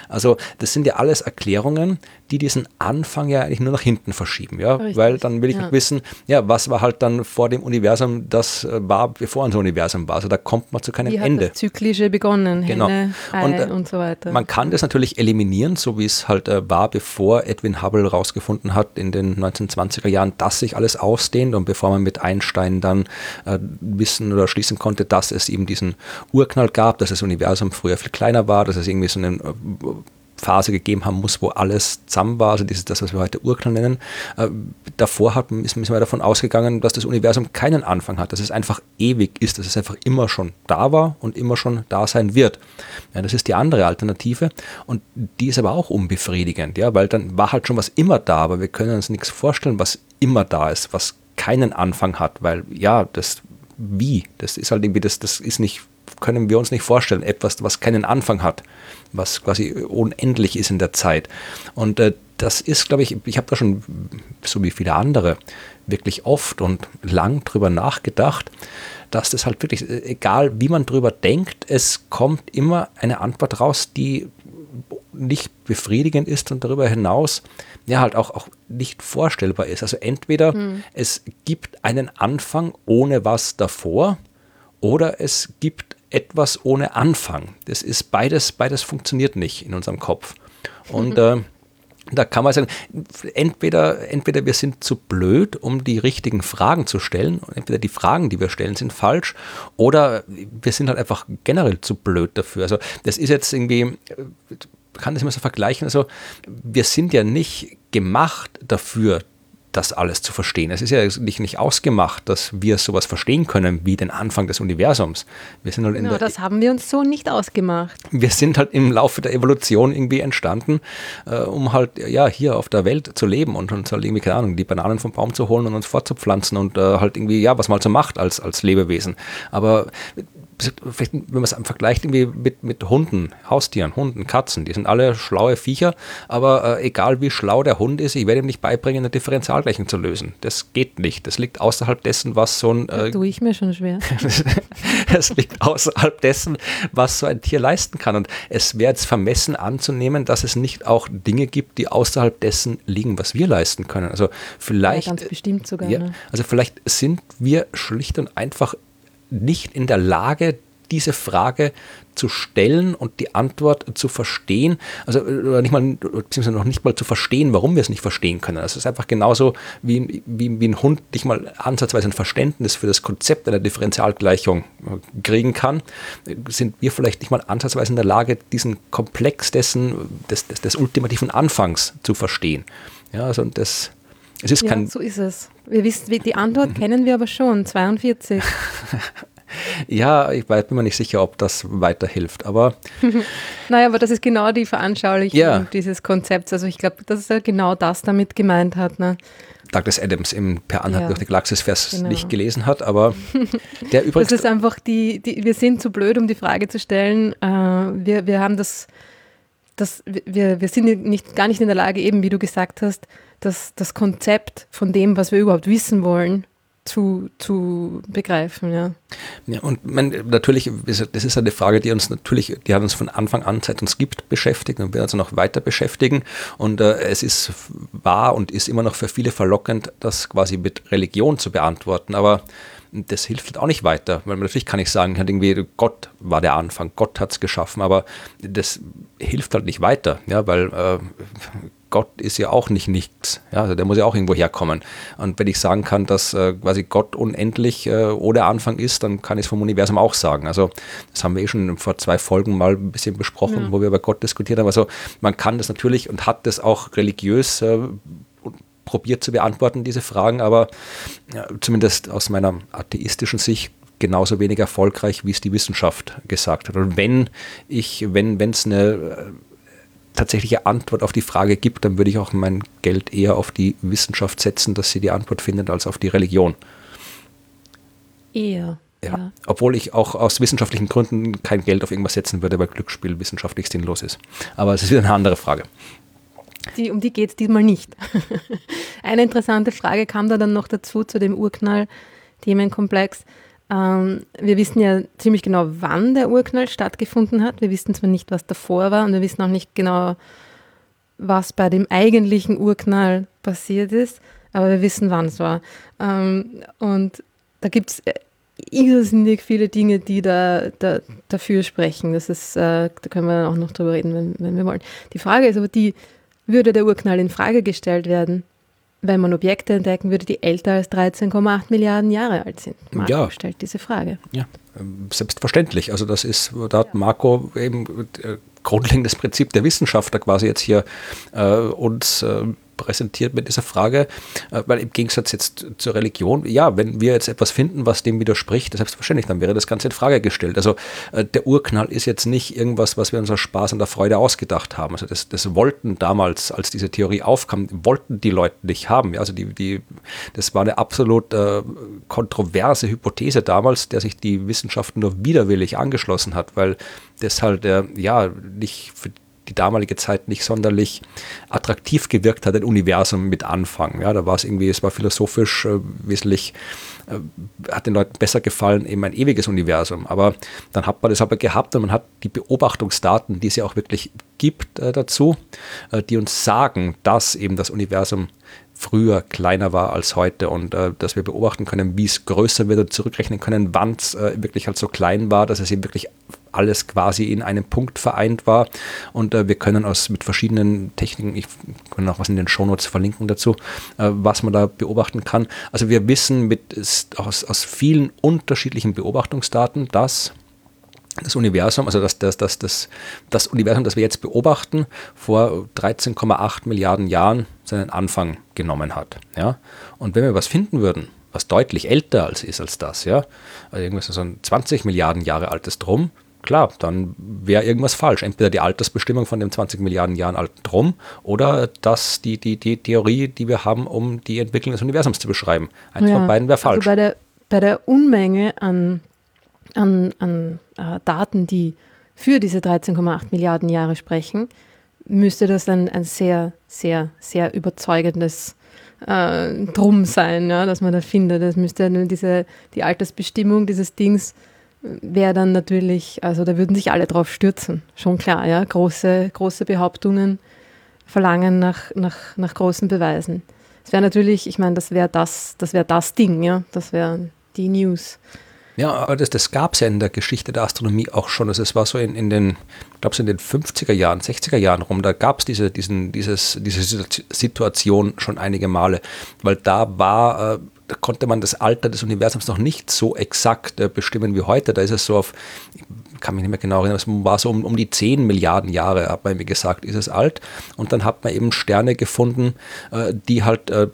Also das sind ja alles Erklärungen, die diesen Anfang ja eigentlich nur nach hinten verschieben, ja, Richtig. weil dann will ich ja. wissen, ja, was war halt dann vor dem Universum, das äh, war bevor unser Universum war. Also da kommt man zu keinem Wie Ende. Hat das Zyklische begonnen, genau. Henne, und, äh, und, so weiter. Man kann das natürlich eliminieren, so wie es halt äh, war, bevor Edwin Hubble herausgefunden hat in den 1920er Jahren, dass sich alles ausdehnt und bevor man mit Einstein dann äh, wissen oder schließen konnte, dass es eben diesen Urknall gab, dass das Universum früher viel kleiner war, dass es irgendwie so einen äh, Phase gegeben haben muss, wo alles zusammen war, also dieses, das, was wir heute Urknall nennen. Äh, davor hat, ist, sind wir davon ausgegangen, dass das Universum keinen Anfang hat, dass es einfach ewig ist, dass es einfach immer schon da war und immer schon da sein wird. Ja, das ist die andere Alternative und die ist aber auch unbefriedigend, ja, weil dann war halt schon was immer da, aber wir können uns nichts vorstellen, was immer da ist, was keinen Anfang hat, weil ja, das wie, das ist halt irgendwie, das, das ist nicht, können wir uns nicht vorstellen, etwas, was keinen Anfang hat was quasi unendlich ist in der Zeit. Und äh, das ist, glaube ich, ich habe da schon, so wie viele andere, wirklich oft und lang drüber nachgedacht, dass das halt wirklich, egal wie man drüber denkt, es kommt immer eine Antwort raus, die nicht befriedigend ist und darüber hinaus ja halt auch, auch nicht vorstellbar ist. Also entweder hm. es gibt einen Anfang ohne was davor oder es gibt etwas ohne Anfang. Das ist beides, beides funktioniert nicht in unserem Kopf. Und äh, da kann man sagen, entweder, entweder wir sind zu blöd, um die richtigen Fragen zu stellen, entweder die Fragen, die wir stellen, sind falsch, oder wir sind halt einfach generell zu blöd dafür. Also das ist jetzt irgendwie, kann das immer so vergleichen, also wir sind ja nicht gemacht dafür, das alles zu verstehen. Es ist ja nicht, nicht ausgemacht, dass wir sowas verstehen können wie den Anfang des Universums. Wir sind halt genau, das haben wir uns so nicht ausgemacht. Wir sind halt im Laufe der Evolution irgendwie entstanden, äh, um halt ja hier auf der Welt zu leben und uns halt irgendwie, keine Ahnung, die Bananen vom Baum zu holen und uns fortzupflanzen und äh, halt irgendwie, ja, was man halt so macht als, als Lebewesen. Aber vielleicht, wenn man es vergleicht irgendwie mit, mit Hunden, Haustieren, Hunden, Katzen, die sind alle schlaue Viecher, aber äh, egal wie schlau der Hund ist, ich werde ihm nicht beibringen, eine Differentialgleichung zu lösen. Das geht nicht. Das liegt außerhalb dessen, was so ein. Äh, tue ich mir schon schwer. das liegt außerhalb dessen, was so ein Tier leisten kann. Und es wäre jetzt vermessen anzunehmen, dass es nicht auch Dinge gibt, die außerhalb dessen liegen, was wir leisten können. Also vielleicht. Ja, ganz bestimmt sogar. Ja, ne? Also vielleicht sind wir schlicht und einfach nicht in der Lage, diese Frage zu stellen und die Antwort zu verstehen, also nicht mal, beziehungsweise noch nicht mal zu verstehen, warum wir es nicht verstehen können. Es ist einfach genauso wie, wie, wie ein Hund nicht mal ansatzweise ein Verständnis für das Konzept einer Differentialgleichung kriegen kann, sind wir vielleicht nicht mal ansatzweise in der Lage, diesen Komplex dessen, des, des, des ultimativen Anfangs zu verstehen. Ja, also das, es ist ja, kein. So ist es. Wir wissen, die Antwort kennen wir aber schon, 42. ja, ich bin mir nicht sicher, ob das weiterhilft, aber. naja, aber das ist genau die Veranschaulichung ja. dieses Konzepts. Also ich glaube, dass er genau das damit gemeint hat. Ne? Douglas Adams im Per Anhalt ja, durch die Galaxis Vers genau. nicht gelesen hat, aber der übrigens. Das ist einfach die, die, wir sind zu blöd, um die Frage zu stellen. Äh, wir, wir haben das, das wir, wir sind nicht, gar nicht in der Lage, eben wie du gesagt hast, das, das Konzept von dem, was wir überhaupt wissen wollen, zu, zu begreifen, ja. Ja, und man, natürlich, das ist eine Frage, die uns natürlich, die hat uns von Anfang an, seit uns gibt, beschäftigt und wird uns noch weiter beschäftigen. Und äh, es ist wahr und ist immer noch für viele verlockend, das quasi mit Religion zu beantworten. Aber das hilft halt auch nicht weiter, weil natürlich kann ich sagen, irgendwie Gott war der Anfang, Gott hat es geschaffen, aber das hilft halt nicht weiter, ja, weil äh, Gott ist ja auch nicht nichts. Ja, also der muss ja auch irgendwo herkommen. Und wenn ich sagen kann, dass äh, quasi Gott unendlich äh, ohne Anfang ist, dann kann ich es vom Universum auch sagen. Also das haben wir eh schon vor zwei Folgen mal ein bisschen besprochen, ja. wo wir über Gott diskutiert haben. Also man kann das natürlich und hat das auch religiös äh, probiert zu beantworten, diese Fragen, aber ja, zumindest aus meiner atheistischen Sicht genauso wenig erfolgreich, wie es die Wissenschaft gesagt hat. Und wenn ich, wenn es eine äh, tatsächliche Antwort auf die Frage gibt, dann würde ich auch mein Geld eher auf die Wissenschaft setzen, dass sie die Antwort findet, als auf die Religion. Eher. Ja. ja. Obwohl ich auch aus wissenschaftlichen Gründen kein Geld auf irgendwas setzen würde, weil Glücksspiel wissenschaftlich sinnlos ist. Aber es ist wieder eine andere Frage. Die, um die geht es diesmal nicht. eine interessante Frage kam da dann noch dazu zu dem Urknall-Themenkomplex. Ähm, wir wissen ja ziemlich genau, wann der Urknall stattgefunden hat. Wir wissen zwar nicht, was davor war und wir wissen auch nicht genau, was bei dem eigentlichen Urknall passiert ist, aber wir wissen, wann es war. Ähm, und da gibt es äh, irrsinnig viele Dinge, die da, da dafür sprechen. Das ist, äh, da können wir auch noch drüber reden, wenn, wenn wir wollen. Die Frage ist aber die, würde der Urknall in Frage gestellt werden? Wenn man Objekte entdecken würde, die älter als 13,8 Milliarden Jahre alt sind? Marco ja. stellt diese Frage. Ja, selbstverständlich. Also das ist, da hat Marco eben äh, grundlegendes Prinzip der Wissenschaftler quasi jetzt hier äh, uns äh, präsentiert mit dieser Frage, äh, weil im Gegensatz jetzt zur Religion, ja, wenn wir jetzt etwas finden, was dem widerspricht, selbstverständlich, dann wäre das Ganze in Frage gestellt. Also äh, der Urknall ist jetzt nicht irgendwas, was wir uns aus Spaß und der Freude ausgedacht haben. Also das, das wollten damals, als diese Theorie aufkam, wollten die Leute nicht haben. Also die, die, das war eine absolut äh, kontroverse Hypothese damals, der sich die Wissenschaft nur widerwillig angeschlossen hat, weil das halt, äh, ja, nicht für die damalige Zeit nicht sonderlich attraktiv gewirkt hat, ein Universum mit Anfang. Ja, da war es irgendwie, es war philosophisch äh, wesentlich äh, hat den Leuten besser gefallen, eben ein ewiges Universum. Aber dann hat man das aber gehabt und man hat die Beobachtungsdaten, die es ja auch wirklich gibt äh, dazu, äh, die uns sagen, dass eben das Universum früher kleiner war als heute und äh, dass wir beobachten können, wie es größer wird und zurückrechnen können, wann es äh, wirklich halt so klein war, dass es eben wirklich alles quasi in einem Punkt vereint war. Und äh, wir können aus mit verschiedenen Techniken, ich kann auch was in den Shownotes verlinken dazu, äh, was man da beobachten kann. Also wir wissen mit aus, aus vielen unterschiedlichen Beobachtungsdaten, dass das Universum, also das, das, das, das, das Universum, das wir jetzt beobachten, vor 13,8 Milliarden Jahren seinen Anfang genommen hat. Ja? Und wenn wir was finden würden, was deutlich älter als ist als das, ja, also irgendwas so ein 20 Milliarden Jahre altes Drum, klar, dann wäre irgendwas falsch. Entweder die Altersbestimmung von dem 20 Milliarden Jahren alten Drum oder das, die, die, die Theorie, die wir haben, um die Entwicklung des Universums zu beschreiben. Eins ja, von beiden wäre also falsch. Also bei, der, bei der Unmenge an, an, an äh, Daten, die für diese 13,8 Milliarden Jahre sprechen, müsste das ein, ein sehr, sehr, sehr überzeugendes äh, Drum sein, ja, dass man da findet. Das müsste diese, die Altersbestimmung dieses Dings wäre dann natürlich, also da würden sich alle drauf stürzen, schon klar, ja. Große, große Behauptungen verlangen nach, nach, nach großen Beweisen. Es wäre natürlich, ich meine, das wäre das, das wäre das Ding, ja. Das wäre die News. Ja, aber das, das gab es ja in der Geschichte der Astronomie auch schon. Also es war so in, in den, ich glaube so in den 50er Jahren, 60er Jahren rum, da gab es diese, diese Situation schon einige Male, weil da war, äh, konnte man das Alter des Universums noch nicht so exakt äh, bestimmen wie heute. Da ist es so auf, kann mich nicht mehr genau erinnern, es war so um, um die 10 Milliarden Jahre, hat man mir gesagt, ist es alt. Und dann hat man eben Sterne gefunden, äh, die halt äh,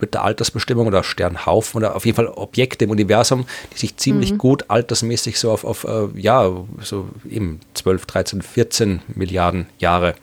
mit der Altersbestimmung oder Sternhaufen oder auf jeden Fall Objekte im Universum, die sich ziemlich mhm. gut altersmäßig so auf, auf äh, ja, so eben 12, 13, 14 Milliarden Jahre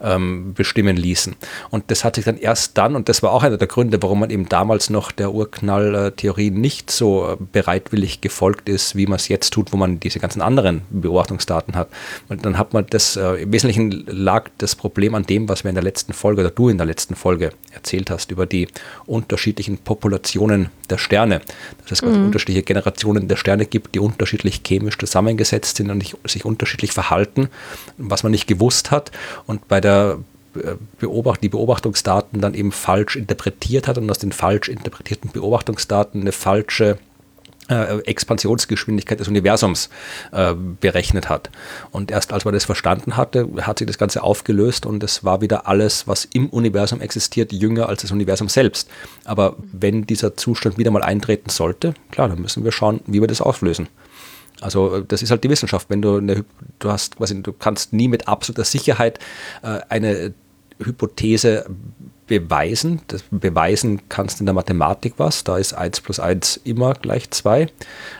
ähm, bestimmen ließen. Und das hat sich dann erst dann, und das war auch einer der Gründe, warum man eben damals noch der Urknalltheorie nicht so bereitwillig gefolgt ist, wie man es jetzt tut, wo man diese ganzen anderen Beobachtungsdaten hat. Und dann hat man das, äh, im Wesentlichen lag das Problem an dem, was wir in der letzten Folge oder du in der letzten Folge erzählt hast, über die unterschiedlichen Populationen der Sterne. Dass es mhm. unterschiedliche Generationen der Sterne gibt, die unterschiedlich chemisch zusammengesetzt sind und sich unterschiedlich verhalten, was man nicht gewusst hat. Und bei der äh, Beobacht, die Beobachtungsdaten dann eben falsch interpretiert hat und aus den falsch interpretierten Beobachtungsdaten eine falsche äh, Expansionsgeschwindigkeit des Universums äh, berechnet hat. Und erst als man das verstanden hatte, hat sich das Ganze aufgelöst und es war wieder alles, was im Universum existiert, jünger als das Universum selbst. Aber wenn dieser Zustand wieder mal eintreten sollte, klar, dann müssen wir schauen, wie wir das auflösen. Also äh, das ist halt die Wissenschaft. Wenn du eine, du hast quasi, du kannst nie mit absoluter Sicherheit äh, eine Hypothese beweisen. Das beweisen kannst du in der Mathematik was, da ist 1 plus 1 immer gleich 2.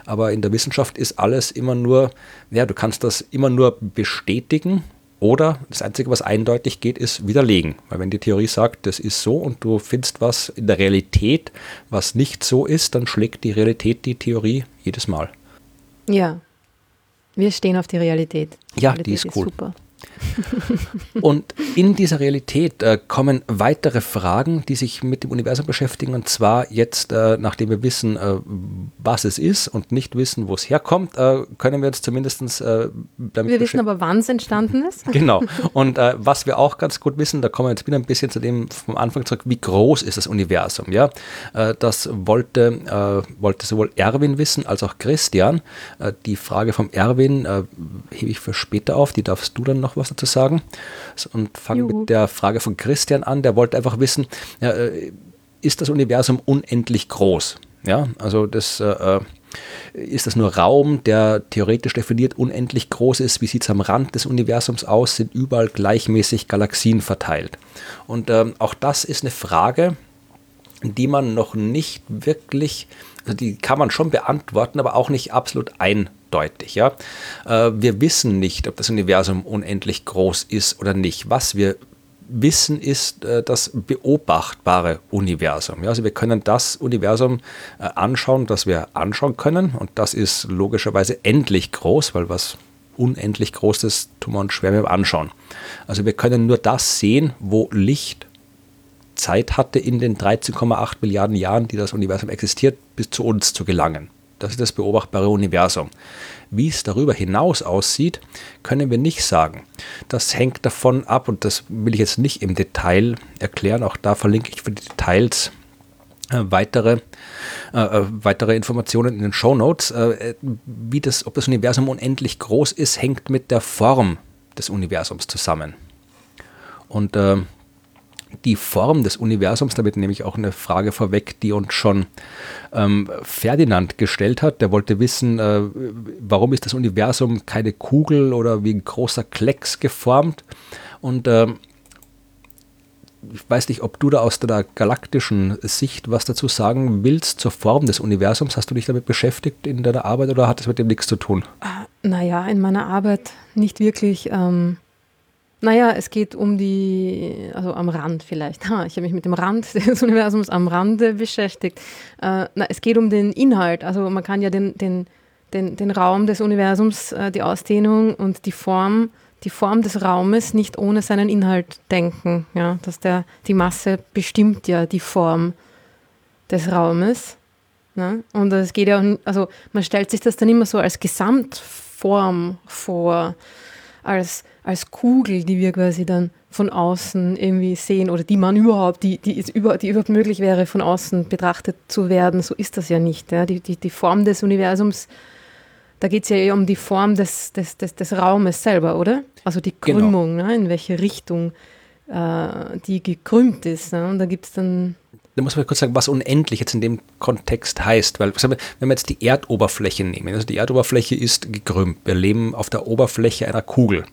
Aber in der Wissenschaft ist alles immer nur, ja, du kannst das immer nur bestätigen oder das Einzige, was eindeutig geht, ist widerlegen. Weil wenn die Theorie sagt, das ist so und du findest was in der Realität, was nicht so ist, dann schlägt die Realität die Theorie jedes Mal. Ja, wir stehen auf die Realität. Die ja, Realität die ist cool. Ist super. und in dieser Realität äh, kommen weitere Fragen, die sich mit dem Universum beschäftigen. Und zwar jetzt, äh, nachdem wir wissen, äh, was es ist und nicht wissen, wo es herkommt, äh, können wir uns zumindest äh, damit Wir wissen aber, wann es entstanden ist. genau. Und äh, was wir auch ganz gut wissen, da kommen wir jetzt wieder ein bisschen zu dem vom Anfang zurück, wie groß ist das Universum? Ja, das wollte, wollte sowohl Erwin wissen als auch Christian. die Frage vom Erwin hebe ich für später auf, die darfst du dann noch was dazu sagen. Und fange mit der Frage von Christian an. Der wollte einfach wissen, ja, äh, ist das Universum unendlich groß? Ja, also das äh, äh, ist das nur Raum, der theoretisch definiert unendlich groß ist? Wie sieht es am Rand des Universums aus? Sind überall gleichmäßig Galaxien verteilt? Und ähm, auch das ist eine Frage, die man noch nicht wirklich, also die kann man schon beantworten, aber auch nicht absolut ein deutlich. Ja? Äh, wir wissen nicht, ob das Universum unendlich groß ist oder nicht. Was wir wissen, ist äh, das beobachtbare Universum. Also wir können das Universum äh, anschauen, das wir anschauen können. Und das ist logischerweise endlich groß, weil was unendlich großes Tumor und Schwärme anschauen. Also wir können nur das sehen, wo Licht Zeit hatte in den 13,8 Milliarden Jahren, die das Universum existiert, bis zu uns zu gelangen. Das ist das beobachtbare Universum. Wie es darüber hinaus aussieht, können wir nicht sagen. Das hängt davon ab, und das will ich jetzt nicht im Detail erklären, auch da verlinke ich für die Details äh, weitere, äh, äh weitere Informationen in den Show Notes. Äh, wie das, ob das Universum unendlich groß ist, hängt mit der Form des Universums zusammen. Und äh, die Form des Universums, damit nehme ich auch eine Frage vorweg, die uns schon ähm, Ferdinand gestellt hat. Der wollte wissen, äh, warum ist das Universum keine Kugel oder wie ein großer Klecks geformt? Und äh, ich weiß nicht, ob du da aus der galaktischen Sicht was dazu sagen willst zur Form des Universums. Hast du dich damit beschäftigt in deiner Arbeit oder hat das mit dem nichts zu tun? Ah, naja, in meiner Arbeit nicht wirklich. Ähm naja, es geht um die, also am Rand vielleicht. Ha, ich habe mich mit dem Rand des Universums am Rande beschäftigt. Äh, na, es geht um den Inhalt. Also man kann ja den, den, den, den Raum des Universums, äh, die Ausdehnung und die Form, die Form des Raumes nicht ohne seinen Inhalt denken. Ja? Dass der, die Masse bestimmt ja die Form des Raumes. Ne? Und es geht ja, also man stellt sich das dann immer so als Gesamtform vor, als als Kugel, die wir quasi dann von außen irgendwie sehen oder die man überhaupt, die, die, ist über, die überhaupt möglich wäre, von außen betrachtet zu werden. So ist das ja nicht. Ja. Die, die, die Form des Universums, da geht es ja eher um die Form des, des, des, des Raumes selber, oder? Also die genau. Krümmung, genau. ne, in welche Richtung äh, die gekrümmt ist. Ne? Und da gibt es dann da muss man kurz sagen, was unendlich jetzt in dem Kontext heißt. Weil, wenn wir jetzt die Erdoberfläche nehmen, also die Erdoberfläche ist gekrümmt. Wir leben auf der Oberfläche einer Kugel.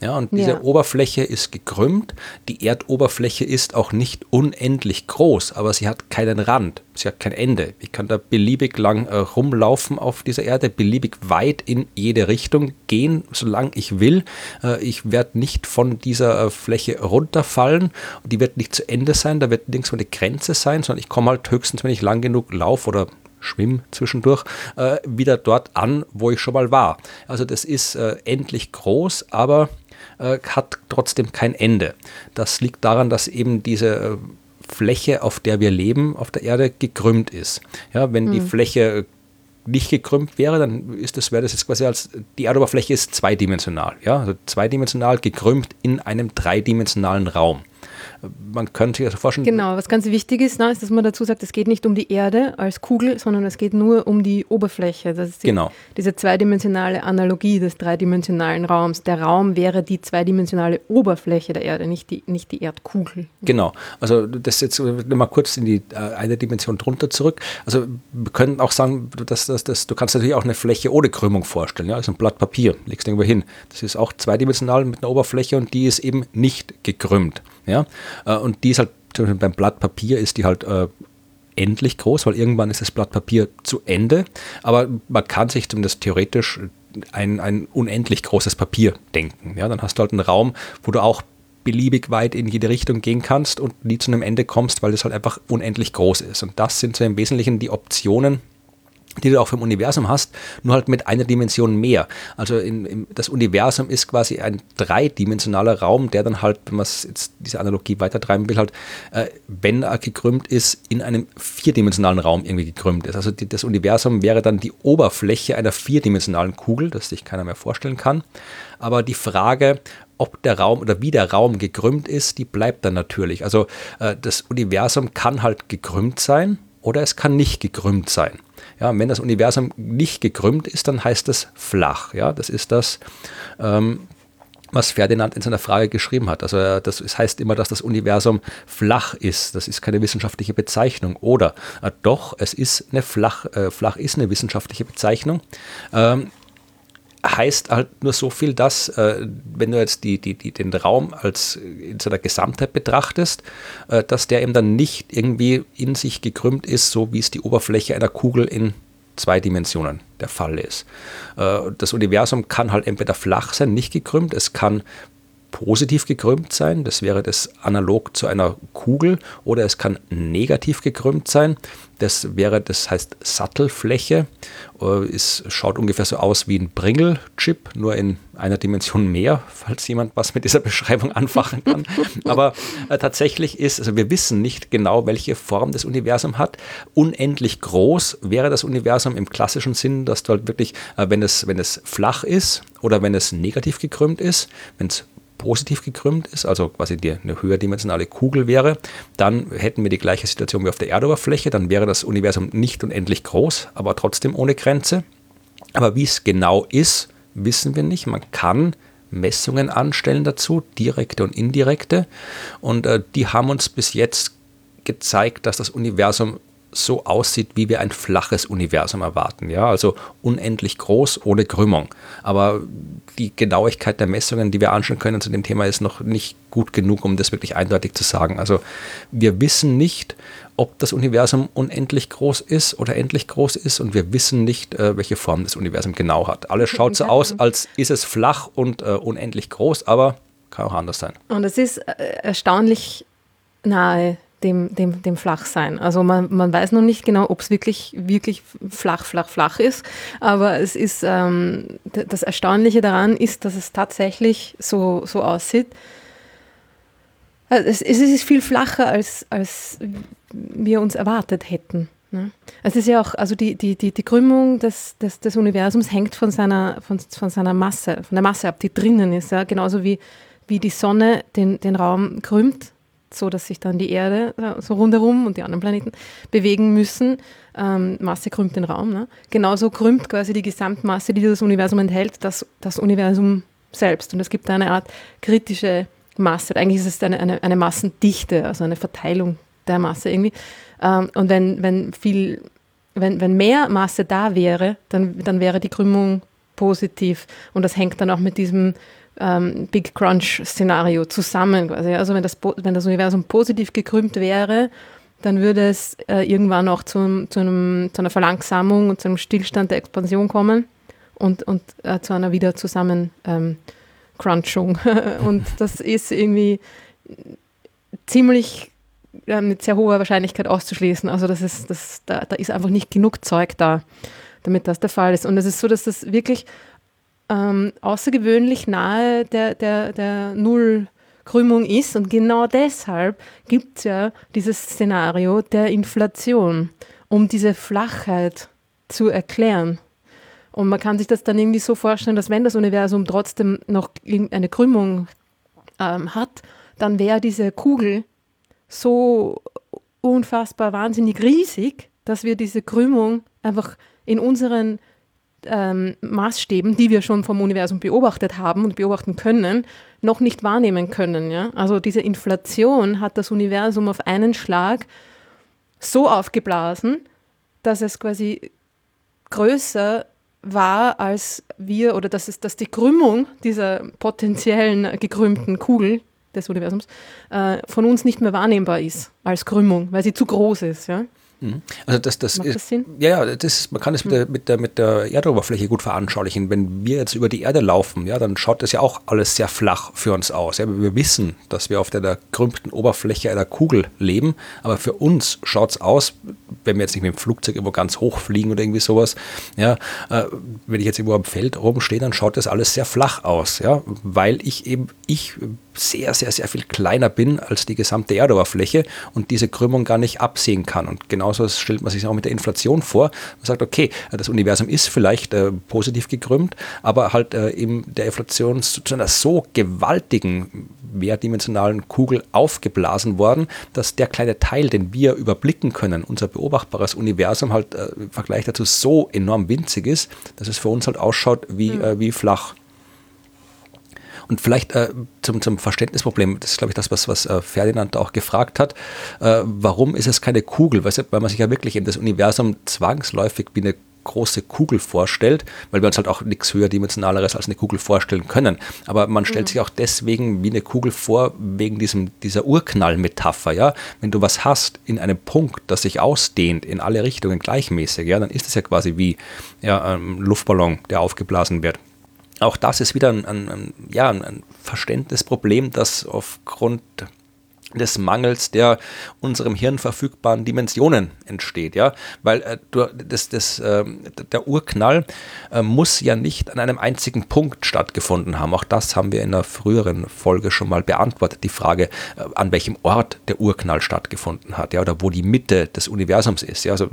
Ja, und diese ja. Oberfläche ist gekrümmt. Die Erdoberfläche ist auch nicht unendlich groß, aber sie hat keinen Rand. Sie hat kein Ende. Ich kann da beliebig lang äh, rumlaufen auf dieser Erde, beliebig weit in jede Richtung gehen, solange ich will. Äh, ich werde nicht von dieser äh, Fläche runterfallen. Die wird nicht zu Ende sein, da wird nirgends eine Grenze sein, sondern ich komme halt höchstens, wenn ich lang genug laufe oder schwimm zwischendurch, äh, wieder dort an, wo ich schon mal war. Also das ist äh, endlich groß, aber äh, hat trotzdem kein Ende. Das liegt daran, dass eben diese äh, Fläche, auf der wir leben, auf der Erde gekrümmt ist. Ja, wenn hm. die Fläche nicht gekrümmt wäre, dann ist das, wäre das jetzt quasi als, die Erdoberfläche ist zweidimensional, ja, also zweidimensional gekrümmt in einem dreidimensionalen Raum man könnte sich das vorstellen. Genau, was ganz wichtig ist, na, ist, dass man dazu sagt, es geht nicht um die Erde als Kugel, sondern es geht nur um die Oberfläche. Das ist die, genau. diese zweidimensionale Analogie des dreidimensionalen Raums. Der Raum wäre die zweidimensionale Oberfläche der Erde, nicht die, nicht die Erdkugel. Genau, also das jetzt mal kurz in die äh, eine Dimension drunter zurück. Also wir können auch sagen, dass, dass, dass, du kannst natürlich auch eine Fläche ohne Krümmung vorstellen. Ja, also ein Blatt Papier, legst du irgendwo hin. Das ist auch zweidimensional mit einer Oberfläche und die ist eben nicht gekrümmt. Ja? Äh, und die ist halt, zum Beispiel beim Blatt Papier ist die halt äh, endlich groß, weil irgendwann ist das Blatt Papier zu Ende. Aber man kann sich zumindest theoretisch ein, ein unendlich großes Papier denken. Ja? Dann hast du halt einen Raum, wo du auch beliebig weit in jede Richtung gehen kannst und nie zu einem Ende kommst, weil es halt einfach unendlich groß ist. Und das sind so im Wesentlichen die Optionen, die du auch vom Universum hast, nur halt mit einer Dimension mehr. Also in, in, das Universum ist quasi ein dreidimensionaler Raum, der dann halt, wenn man jetzt diese Analogie weitertreiben will, halt, äh, wenn er gekrümmt ist, in einem vierdimensionalen Raum irgendwie gekrümmt ist. Also die, das Universum wäre dann die Oberfläche einer vierdimensionalen Kugel, das sich keiner mehr vorstellen kann. Aber die Frage, ob der Raum oder wie der Raum gekrümmt ist, die bleibt dann natürlich. Also äh, das Universum kann halt gekrümmt sein oder es kann nicht gekrümmt sein. Ja, wenn das Universum nicht gekrümmt ist, dann heißt es flach. Ja, das ist das, ähm, was Ferdinand in seiner Frage geschrieben hat. Also äh, das, das heißt immer, dass das Universum flach ist. Das ist keine wissenschaftliche Bezeichnung. Oder äh, doch, es ist eine flach, äh, flach ist eine wissenschaftliche Bezeichnung. Ähm, heißt halt nur so viel, dass, äh, wenn du jetzt die, die, die, den Raum als in seiner Gesamtheit betrachtest, äh, dass der eben dann nicht irgendwie in sich gekrümmt ist, so wie es die Oberfläche einer Kugel in zwei Dimensionen der Fall ist. Äh, das Universum kann halt entweder flach sein, nicht gekrümmt, es kann positiv gekrümmt sein, das wäre das analog zu einer Kugel, oder es kann negativ gekrümmt sein, das wäre, das heißt Sattelfläche. Äh, es schaut ungefähr so aus wie ein Pringle-Chip, nur in einer Dimension mehr, falls jemand was mit dieser Beschreibung anfachen kann. Aber äh, tatsächlich ist, also wir wissen nicht genau, welche Form das Universum hat. Unendlich groß wäre das Universum im klassischen Sinn, dass du halt wirklich, äh, wenn, es, wenn es flach ist oder wenn es negativ gekrümmt ist, wenn es positiv gekrümmt ist, also quasi die, eine höherdimensionale Kugel wäre, dann hätten wir die gleiche Situation wie auf der Erdoberfläche, dann wäre das Universum nicht unendlich groß, aber trotzdem ohne Grenze. Aber wie es genau ist, wissen wir nicht. Man kann Messungen anstellen dazu, direkte und indirekte. Und äh, die haben uns bis jetzt gezeigt, dass das Universum so aussieht, wie wir ein flaches Universum erwarten. Ja, also unendlich groß ohne Krümmung. Aber die Genauigkeit der Messungen, die wir anschauen können zu dem Thema, ist noch nicht gut genug, um das wirklich eindeutig zu sagen. Also wir wissen nicht, ob das Universum unendlich groß ist oder endlich groß ist und wir wissen nicht, äh, welche Form das Universum genau hat. Alles schaut so aus, als ist es flach und äh, unendlich groß, aber kann auch anders sein. Und es ist äh, erstaunlich nahe dem, dem, dem Flachsein. Also man, man weiß noch nicht genau, ob es wirklich, wirklich flach, flach, flach ist, aber es ist, ähm, das Erstaunliche daran ist, dass es tatsächlich so, so aussieht. Also es, es ist viel flacher, als, als wir uns erwartet hätten. Ne? Es ist ja auch, also die, die, die, die Krümmung des, des, des Universums hängt von seiner, von, von seiner Masse, von der Masse ab, die drinnen ist. Ja? Genauso wie, wie die Sonne den, den Raum krümmt, so dass sich dann die Erde äh, so rundherum und die anderen Planeten bewegen müssen. Ähm, Masse krümmt den Raum. Ne? Genauso krümmt quasi die Gesamtmasse, die das Universum enthält, das, das Universum selbst. Und es gibt eine Art kritische Masse. Eigentlich ist es eine, eine, eine Massendichte, also eine Verteilung der Masse irgendwie. Ähm, und wenn, wenn viel, wenn, wenn mehr Masse da wäre, dann, dann wäre die Krümmung positiv. Und das hängt dann auch mit diesem ähm, Big Crunch-Szenario zusammen. Quasi. Also wenn das, wenn das Universum positiv gekrümmt wäre, dann würde es äh, irgendwann auch zu, zu, einem, zu einer Verlangsamung und zu einem Stillstand der Expansion kommen und, und äh, zu einer wieder zusammen ähm, Crunchung. und das ist irgendwie ziemlich äh, mit sehr hoher Wahrscheinlichkeit auszuschließen. Also das ist, das, da, da ist einfach nicht genug Zeug da, damit das der Fall ist. Und es ist so, dass das wirklich ähm, außergewöhnlich nahe der, der, der Nullkrümmung ist. Und genau deshalb gibt es ja dieses Szenario der Inflation, um diese Flachheit zu erklären. Und man kann sich das dann irgendwie so vorstellen, dass wenn das Universum trotzdem noch eine Krümmung ähm, hat, dann wäre diese Kugel so unfassbar wahnsinnig riesig, dass wir diese Krümmung einfach in unseren ähm, Maßstäben, die wir schon vom Universum beobachtet haben und beobachten können, noch nicht wahrnehmen können. Ja? Also diese Inflation hat das Universum auf einen Schlag so aufgeblasen, dass es quasi größer war als wir oder dass, es, dass die Krümmung dieser potenziellen gekrümmten Kugel des Universums äh, von uns nicht mehr wahrnehmbar ist als Krümmung, weil sie zu groß ist. Ja? Mhm. Also das, das, Macht das? Ja, das, man kann es mit, der, mit, der, mit der Erdoberfläche gut veranschaulichen. Wenn wir jetzt über die Erde laufen, ja, dann schaut das ja auch alles sehr flach für uns aus. Ja. Wir wissen, dass wir auf der, der krümmten Oberfläche einer Kugel leben, aber für uns schaut es aus, wenn wir jetzt nicht mit dem Flugzeug irgendwo ganz hoch fliegen oder irgendwie sowas, ja, äh, wenn ich jetzt irgendwo am Feld rumstehe, dann schaut das alles sehr flach aus, ja, weil ich eben, ich sehr, sehr, sehr viel kleiner bin als die gesamte Erdoberfläche und diese Krümmung gar nicht absehen kann. Und genauso stellt man sich auch mit der Inflation vor. Man sagt, okay, das Universum ist vielleicht äh, positiv gekrümmt, aber halt äh, in der Inflation zu einer so gewaltigen mehrdimensionalen Kugel aufgeblasen worden, dass der kleine Teil, den wir überblicken können, unser beobachtbares Universum halt äh, im Vergleich dazu so enorm winzig ist, dass es für uns halt ausschaut wie, mhm. äh, wie flach. Und vielleicht äh, zum, zum Verständnisproblem, das ist, glaube ich, das, was, was äh, Ferdinand auch gefragt hat, äh, warum ist es keine Kugel? Weißt du, weil man sich ja wirklich in das Universum zwangsläufig wie eine große Kugel vorstellt, weil wir uns halt auch nichts höherdimensionaleres als eine Kugel vorstellen können. Aber man stellt mhm. sich auch deswegen wie eine Kugel vor, wegen diesem, dieser Urknallmetapher. Ja? Wenn du was hast in einem Punkt, das sich ausdehnt in alle Richtungen gleichmäßig, ja, dann ist es ja quasi wie ja, ein Luftballon, der aufgeblasen wird. Auch das ist wieder ein, ein, ein ja, ein Verständnisproblem, das aufgrund des Mangels der unserem Hirn verfügbaren Dimensionen entsteht, ja, weil äh, das, das, äh, der Urknall äh, muss ja nicht an einem einzigen Punkt stattgefunden haben. Auch das haben wir in einer früheren Folge schon mal beantwortet, die Frage, äh, an welchem Ort der Urknall stattgefunden hat, ja, oder wo die Mitte des Universums ist. Ja, also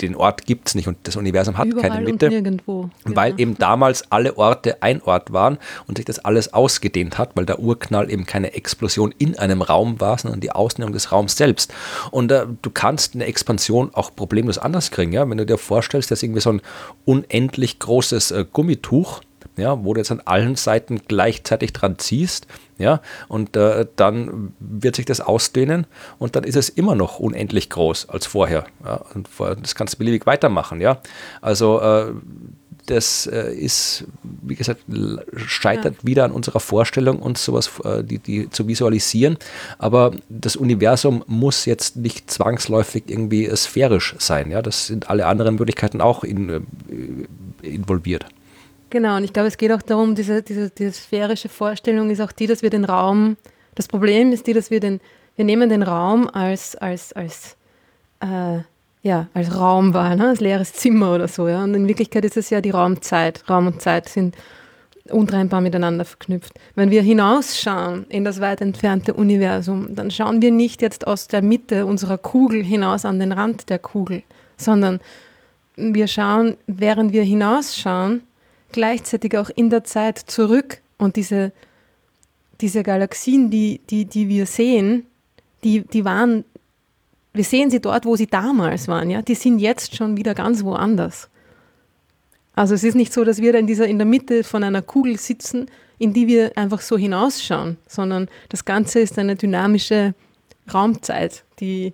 den Ort gibt es nicht und das Universum hat Überall keine Mitte. Nirgendwo. Weil eben damals alle Orte ein Ort waren und sich das alles ausgedehnt hat, weil der Urknall eben keine Explosion in einem Raum war, sondern die Ausdehnung des Raums selbst. Und äh, du kannst eine Expansion auch problemlos anders kriegen. Ja? Wenn du dir vorstellst, dass irgendwie so ein unendlich großes äh, Gummituch ja, wo du jetzt an allen Seiten gleichzeitig dran ziehst, ja, und äh, dann wird sich das ausdehnen und dann ist es immer noch unendlich groß als vorher. Ja, und das kannst du beliebig weitermachen, ja. Also äh, das äh, ist, wie gesagt, scheitert ja. wieder an unserer Vorstellung, uns sowas äh, die, die zu visualisieren. Aber das Universum muss jetzt nicht zwangsläufig irgendwie sphärisch sein. Ja? Das sind alle anderen Möglichkeiten auch in, äh, involviert. Genau, und ich glaube, es geht auch darum, diese, diese, diese sphärische Vorstellung ist auch die, dass wir den Raum, das Problem ist die, dass wir den, wir nehmen den Raum als, als, als, äh, ja, als Raum wahr, ne? als leeres Zimmer oder so. Ja? Und in Wirklichkeit ist es ja die Raumzeit. Raum und Zeit sind untrennbar miteinander verknüpft. Wenn wir hinausschauen in das weit entfernte Universum, dann schauen wir nicht jetzt aus der Mitte unserer Kugel hinaus an den Rand der Kugel, sondern wir schauen, während wir hinausschauen, gleichzeitig auch in der Zeit zurück und diese, diese Galaxien, die, die, die wir sehen, die, die waren, wir sehen sie dort, wo sie damals waren, ja, die sind jetzt schon wieder ganz woanders. Also es ist nicht so, dass wir da in, dieser, in der Mitte von einer Kugel sitzen, in die wir einfach so hinausschauen, sondern das Ganze ist eine dynamische Raumzeit, die,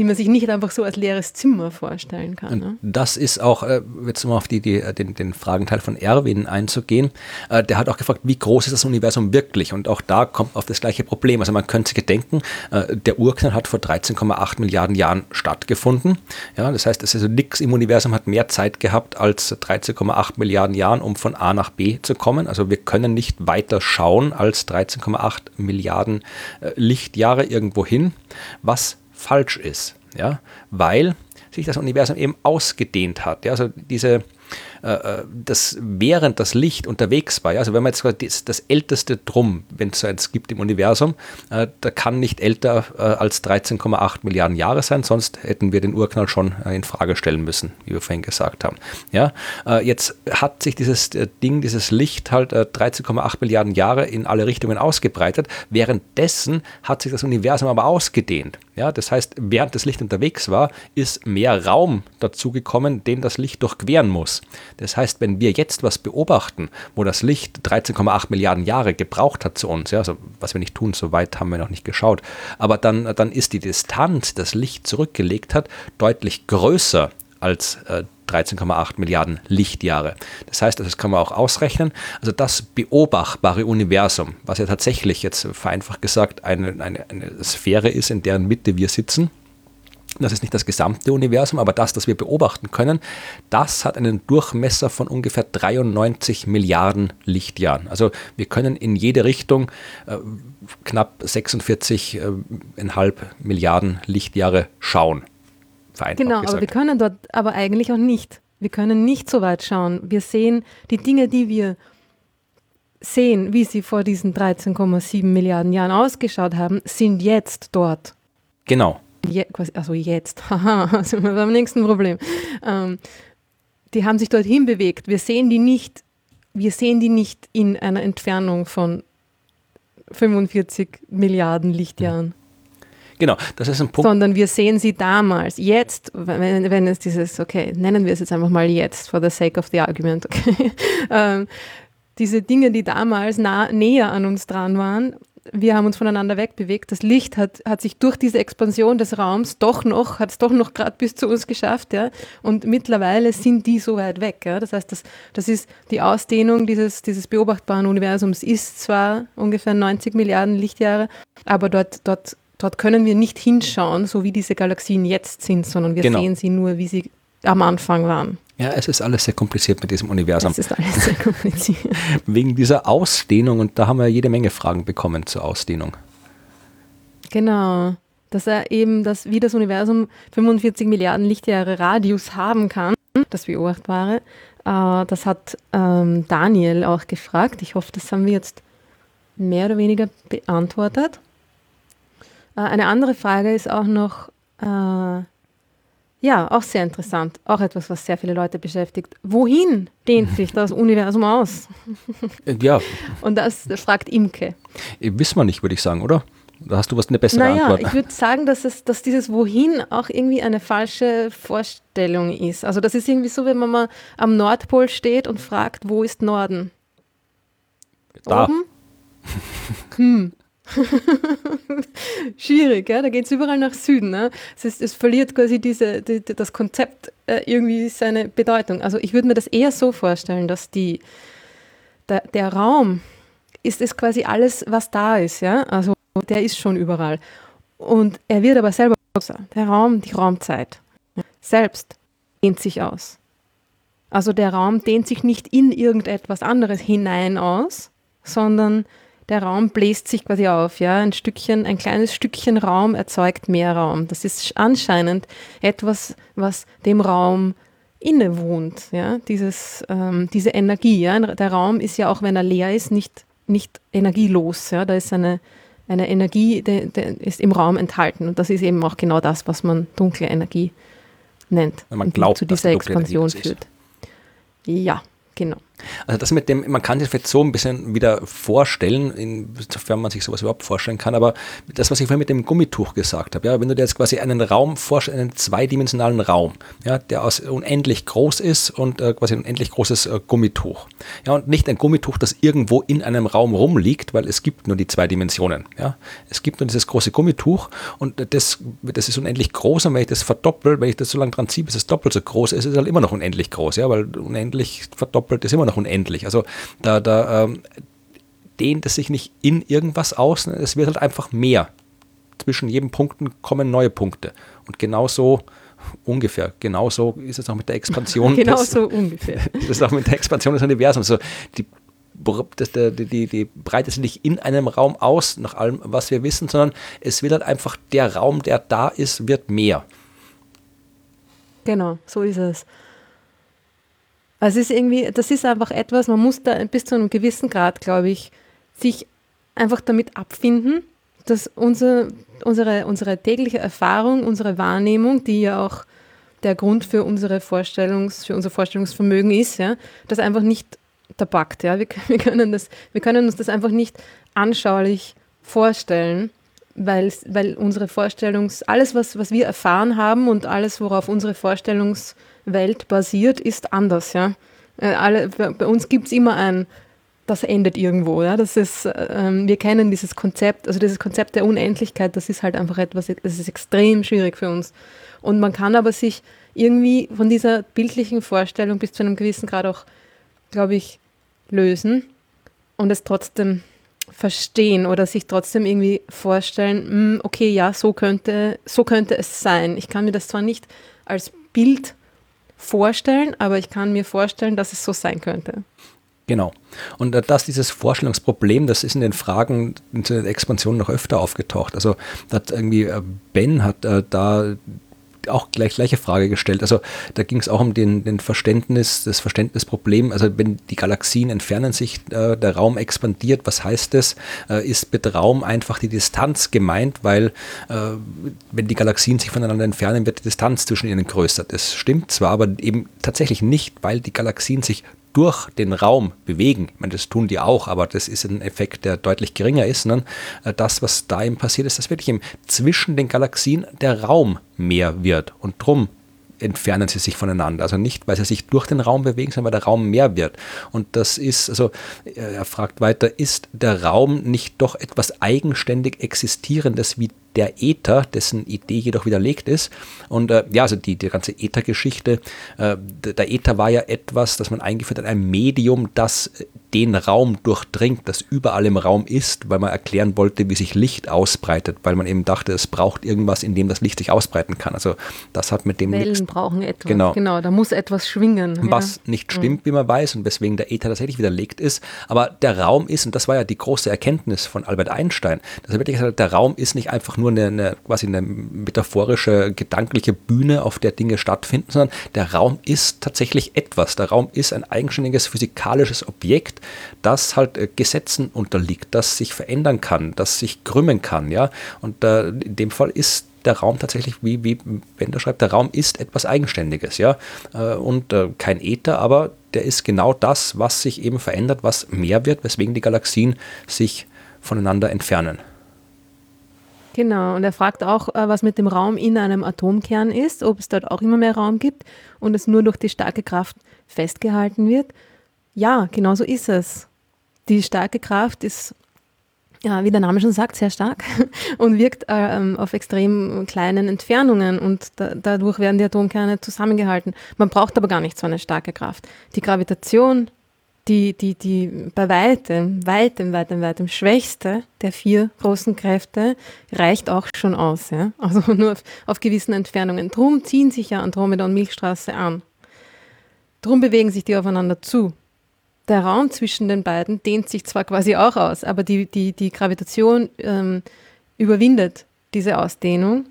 die man sich nicht einfach so als leeres Zimmer vorstellen kann. Ne? Das ist auch, äh, jetzt mal auf die, die, äh, den, den Fragenteil von Erwin einzugehen, äh, der hat auch gefragt, wie groß ist das Universum wirklich? Und auch da kommt auf das gleiche Problem. Also man könnte sich gedenken, äh, der Urknall hat vor 13,8 Milliarden Jahren stattgefunden. Ja, das heißt, es ist also nichts im Universum hat mehr Zeit gehabt als 13,8 Milliarden Jahren, um von A nach B zu kommen. Also wir können nicht weiter schauen als 13,8 Milliarden Lichtjahre irgendwo hin. Was falsch ist, ja, weil sich das Universum eben ausgedehnt hat. Ja, also diese das während das Licht unterwegs war, ja, also wenn man jetzt das, das älteste Drum, wenn es so eins gibt im Universum, äh, da kann nicht älter äh, als 13,8 Milliarden Jahre sein, sonst hätten wir den Urknall schon äh, in Frage stellen müssen, wie wir vorhin gesagt haben. Ja, äh, jetzt hat sich dieses Ding, dieses Licht halt 13,8 Milliarden Jahre in alle Richtungen ausgebreitet. Währenddessen hat sich das Universum aber ausgedehnt. Ja, das heißt, während das Licht unterwegs war, ist mehr Raum dazugekommen, den das Licht durchqueren muss. Das heißt, wenn wir jetzt was beobachten, wo das Licht 13,8 Milliarden Jahre gebraucht hat zu uns, ja, also was wir nicht tun, so weit haben wir noch nicht geschaut, aber dann, dann ist die Distanz, das Licht zurückgelegt hat, deutlich größer als äh, 13,8 Milliarden Lichtjahre. Das heißt, das kann man auch ausrechnen. Also das beobachtbare Universum, was ja tatsächlich jetzt vereinfacht gesagt eine, eine, eine Sphäre ist, in deren Mitte wir sitzen, das ist nicht das gesamte Universum, aber das, das wir beobachten können, das hat einen Durchmesser von ungefähr 93 Milliarden Lichtjahren. Also wir können in jede Richtung äh, knapp 46,5 äh, Milliarden Lichtjahre schauen. Genau, gesagt. aber wir können dort aber eigentlich auch nicht. Wir können nicht so weit schauen. Wir sehen die Dinge, die wir sehen, wie sie vor diesen 13,7 Milliarden Jahren ausgeschaut haben, sind jetzt dort. Genau. Je, also jetzt, haha, sind wir beim nächsten Problem. Ähm, die haben sich dorthin bewegt. Wir sehen die nicht, wir sehen die nicht in einer Entfernung von 45 Milliarden Lichtjahren. Genau, das ist ein Punkt. Sondern wir sehen sie damals, jetzt, wenn, wenn es dieses, okay, nennen wir es jetzt einfach mal jetzt, for the sake of the argument, okay. ähm, diese Dinge, die damals nah, näher an uns dran waren, wir haben uns voneinander wegbewegt. Das Licht hat, hat sich durch diese Expansion des Raums doch noch, hat es doch noch gerade bis zu uns geschafft, ja. Und mittlerweile sind die so weit weg. Ja? Das heißt, das, das ist die Ausdehnung dieses, dieses beobachtbaren Universums ist zwar ungefähr 90 Milliarden Lichtjahre, aber dort, dort, dort können wir nicht hinschauen, so wie diese Galaxien jetzt sind, sondern wir genau. sehen sie nur, wie sie am Anfang waren. Ja, es ist alles sehr kompliziert mit diesem Universum. Es ist alles sehr kompliziert. Wegen dieser Ausdehnung und da haben wir jede Menge Fragen bekommen zur Ausdehnung. Genau. Dass er eben, dass wie das Universum 45 Milliarden Lichtjahre Radius haben kann, das beobachtbare, äh, das hat ähm, Daniel auch gefragt. Ich hoffe, das haben wir jetzt mehr oder weniger beantwortet. Äh, eine andere Frage ist auch noch, äh, ja, auch sehr interessant. Auch etwas, was sehr viele Leute beschäftigt. Wohin dehnt sich das Universum aus? Ja. Und das fragt Imke. Wissen wir nicht, würde ich sagen, oder? Da hast du was eine bessere naja, Antwort. Ich würde sagen, dass, es, dass dieses Wohin auch irgendwie eine falsche Vorstellung ist. Also das ist irgendwie so, wenn man mal am Nordpol steht und fragt, wo ist Norden? Da. Oben? hm. Schwierig, ja? da geht es überall nach Süden. Ne? Es, ist, es verliert quasi diese, die, das Konzept äh, irgendwie seine Bedeutung. Also ich würde mir das eher so vorstellen, dass die, der, der Raum ist es quasi alles, was da ist. Ja? Also der ist schon überall. Und er wird aber selber größer. Der Raum, die Raumzeit selbst dehnt sich aus. Also der Raum dehnt sich nicht in irgendetwas anderes hinein aus, sondern der Raum bläst sich quasi auf, ja, ein Stückchen, ein kleines Stückchen Raum erzeugt mehr Raum. Das ist anscheinend etwas, was dem Raum innewohnt, ja, dieses, ähm, diese Energie, ja. Der Raum ist ja auch, wenn er leer ist, nicht, nicht energielos, ja. Da ist eine, eine Energie, die, die ist im Raum enthalten und das ist eben auch genau das, was man dunkle Energie nennt. Wenn man glaubt, die zu dieser Expansion führt. Ja, genau. Also das mit dem, man kann sich vielleicht so ein bisschen wieder vorstellen, insofern man sich sowas überhaupt vorstellen kann, aber das, was ich vorhin mit dem Gummituch gesagt habe, ja, wenn du dir jetzt quasi einen Raum vorstellst, einen zweidimensionalen Raum, ja, der aus unendlich groß ist und äh, quasi ein unendlich großes äh, Gummituch. Ja, und nicht ein Gummituch, das irgendwo in einem Raum rumliegt, weil es gibt nur die zwei Dimensionen. Ja. Es gibt nur dieses große Gummituch und das, das ist unendlich groß und wenn ich das verdoppel, wenn ich das so lange dran ziehe, bis es doppelt so groß ist, ist es halt immer noch unendlich groß, ja, weil unendlich verdoppelt ist immer noch unendlich. Also da, da ähm, dehnt es sich nicht in irgendwas aus, es wird halt einfach mehr. Zwischen jedem Punkten kommen neue Punkte. Und genauso ungefähr, genauso ist es auch mit der Expansion. Genau des, so ungefähr. das ist auch mit der Expansion des Universums. Also die, das, die, die, die breitet sich nicht in einem Raum aus, nach allem, was wir wissen, sondern es wird halt einfach der Raum, der da ist, wird mehr. Genau, so ist es. Also es ist irgendwie, das ist einfach etwas, man muss da bis zu einem gewissen Grad, glaube ich, sich einfach damit abfinden, dass unser, unsere, unsere tägliche Erfahrung, unsere Wahrnehmung, die ja auch der Grund für, unsere Vorstellungs, für unser Vorstellungsvermögen ist, ja, das einfach nicht da packt. Ja. Wir, wir, können das, wir können uns das einfach nicht anschaulich vorstellen, weil, weil unsere Vorstellungs, alles, was, was wir erfahren haben und alles, worauf unsere Vorstellungswelt basiert, ist anders. Ja. Äh, Alle, bei bei uns gibt es immer ein, das endet irgendwo. Ja. Das ist, ähm, wir kennen dieses Konzept, also dieses Konzept der Unendlichkeit, das ist halt einfach etwas, das ist extrem schwierig für uns. Und man kann aber sich irgendwie von dieser bildlichen Vorstellung bis zu einem gewissen Grad auch, glaube ich, lösen und es trotzdem verstehen oder sich trotzdem irgendwie vorstellen, hm, okay, ja, so könnte, so könnte es sein. Ich kann mir das zwar nicht als Bild vorstellen, aber ich kann mir vorstellen, dass es so sein könnte. Genau. Und äh, dass dieses Vorstellungsproblem, das ist in den Fragen zu den Expansionen noch öfter aufgetaucht. Also hat irgendwie äh, Ben hat äh, da auch gleich gleiche Frage gestellt. Also da ging es auch um den, den Verständnis, das Verständnisproblem. Also wenn die Galaxien entfernen sich, äh, der Raum expandiert, was heißt das? Äh, ist mit Raum einfach die Distanz gemeint, weil äh, wenn die Galaxien sich voneinander entfernen, wird die Distanz zwischen ihnen größer. Das stimmt zwar, aber eben tatsächlich nicht, weil die Galaxien sich durch den Raum bewegen. Ich meine, das tun die auch, aber das ist ein Effekt, der deutlich geringer ist, sondern äh, das, was da eben passiert ist, dass wirklich eben zwischen den Galaxien der Raum mehr wird und drum entfernen sie sich voneinander. Also nicht, weil sie sich durch den Raum bewegen, sondern weil der Raum mehr wird. Und das ist, also er fragt weiter, ist der Raum nicht doch etwas eigenständig Existierendes wie der Äther, dessen Idee jedoch widerlegt ist. Und äh, ja, also die, die ganze Äther-Geschichte, äh, der Äther war ja etwas, das man eingeführt hat, ein Medium, das den Raum durchdringt, das überall im Raum ist, weil man erklären wollte, wie sich Licht ausbreitet, weil man eben dachte, es braucht irgendwas, in dem das Licht sich ausbreiten kann. Also das hat mit dem Wellen nichts. brauchen etwas. Genau. genau, da muss etwas schwingen. Was ja. nicht stimmt, wie man weiß, und weswegen der Äther tatsächlich widerlegt ist. Aber der Raum ist, und das war ja die große Erkenntnis von Albert Einstein, dass er wirklich gesagt hat, der Raum ist nicht einfach nur eine, eine quasi eine metaphorische, gedankliche Bühne, auf der Dinge stattfinden, sondern der Raum ist tatsächlich etwas. Der Raum ist ein eigenständiges physikalisches Objekt, das halt äh, Gesetzen unterliegt, das sich verändern kann, das sich krümmen kann, ja. Und äh, in dem Fall ist der Raum tatsächlich, wie, wie Bender schreibt, der Raum ist etwas Eigenständiges, ja. Äh, und äh, kein Äther, aber der ist genau das, was sich eben verändert, was mehr wird, weswegen die Galaxien sich voneinander entfernen. Genau, und er fragt auch, äh, was mit dem Raum in einem Atomkern ist, ob es dort auch immer mehr Raum gibt und es nur durch die starke Kraft festgehalten wird. Ja, genau so ist es. Die starke Kraft ist, ja, wie der Name schon sagt, sehr stark und wirkt äh, auf extrem kleinen Entfernungen und da, dadurch werden die Atomkerne zusammengehalten. Man braucht aber gar nicht so eine starke Kraft. Die Gravitation, die, die, die bei weitem, weitem, weitem, weitem schwächste der vier großen Kräfte reicht auch schon aus. Ja? Also nur auf, auf gewissen Entfernungen. Drum ziehen sich ja Andromeda und Milchstraße an. Drum bewegen sich die aufeinander zu der Raum zwischen den beiden dehnt sich zwar quasi auch aus, aber die, die, die Gravitation ähm, überwindet diese Ausdehnung,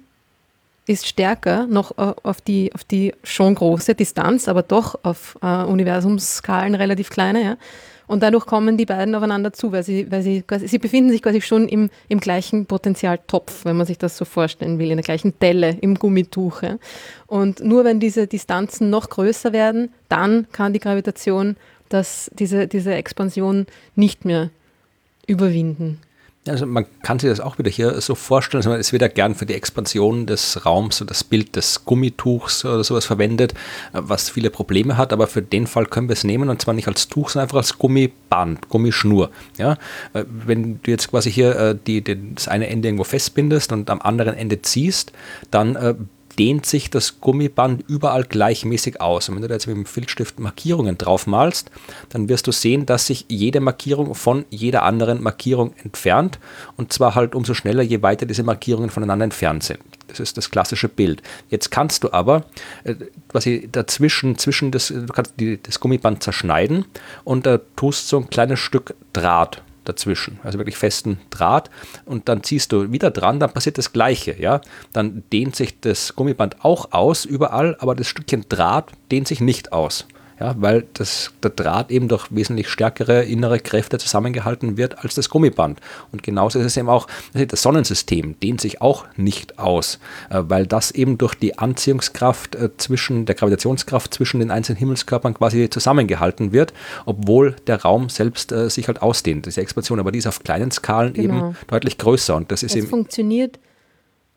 ist stärker noch äh, auf die, auf die schon große Distanz, aber doch auf äh, Universumsskalen relativ kleine. Ja? Und dadurch kommen die beiden aufeinander zu, weil sie, weil sie, quasi, sie befinden sich quasi schon im, im gleichen Potentialtopf, wenn man sich das so vorstellen will, in der gleichen Delle, im Gummituch. Ja? Und nur wenn diese Distanzen noch größer werden, dann kann die Gravitation dass diese, diese Expansion nicht mehr überwinden. Also man kann sich das auch wieder hier so vorstellen, also es wird ja gern für die Expansion des Raums so das Bild des Gummituchs oder sowas verwendet, was viele Probleme hat, aber für den Fall können wir es nehmen und zwar nicht als Tuch, sondern einfach als Gummiband, Gummischnur. Ja? Wenn du jetzt quasi hier äh, die, das eine Ende irgendwo festbindest und am anderen Ende ziehst, dann äh, dehnt sich das Gummiband überall gleichmäßig aus. Und wenn du da jetzt mit dem Filzstift Markierungen drauf malst, dann wirst du sehen, dass sich jede Markierung von jeder anderen Markierung entfernt. Und zwar halt umso schneller, je weiter diese Markierungen voneinander entfernt sind. Das ist das klassische Bild. Jetzt kannst du aber äh, quasi dazwischen, zwischen das, du kannst die, das Gummiband zerschneiden und da tust so ein kleines Stück Draht dazwischen, also wirklich festen Draht. Und dann ziehst du wieder dran, dann passiert das Gleiche, ja. Dann dehnt sich das Gummiband auch aus überall, aber das Stückchen Draht dehnt sich nicht aus ja, weil das, der Draht eben durch wesentlich stärkere innere Kräfte zusammengehalten wird als das Gummiband. Und genauso ist es eben auch, das Sonnensystem dehnt sich auch nicht aus, äh, weil das eben durch die Anziehungskraft äh, zwischen, der Gravitationskraft zwischen den einzelnen Himmelskörpern quasi zusammengehalten wird, obwohl der Raum selbst äh, sich halt ausdehnt, diese Expansion, aber die ist auf kleinen Skalen genau. eben deutlich größer und das ist es eben. funktioniert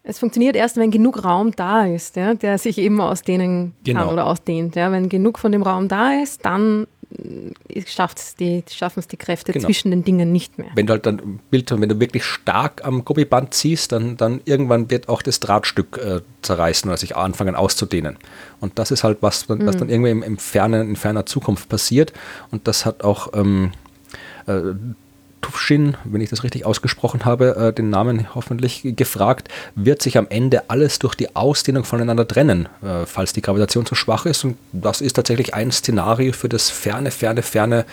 es funktioniert erst, wenn genug Raum da ist, ja, der sich eben ausdehnen genau. kann oder ausdehnt. Ja. Wenn genug von dem Raum da ist, dann äh, die, schaffen es die Kräfte genau. zwischen den Dingen nicht mehr. Wenn du halt dann Bild, wenn du wirklich stark am Gummiband ziehst, dann, dann irgendwann wird auch das Drahtstück äh, zerreißen oder sich anfangen auszudehnen. Und das ist halt was, was mhm. dann irgendwie im, im fernen, in ferner Zukunft passiert. Und das hat auch ähm, äh, Tufshin, wenn ich das richtig ausgesprochen habe, äh, den Namen hoffentlich gefragt, wird sich am Ende alles durch die Ausdehnung voneinander trennen, äh, falls die Gravitation zu schwach ist. Und das ist tatsächlich ein Szenario für das ferne, ferne, ferne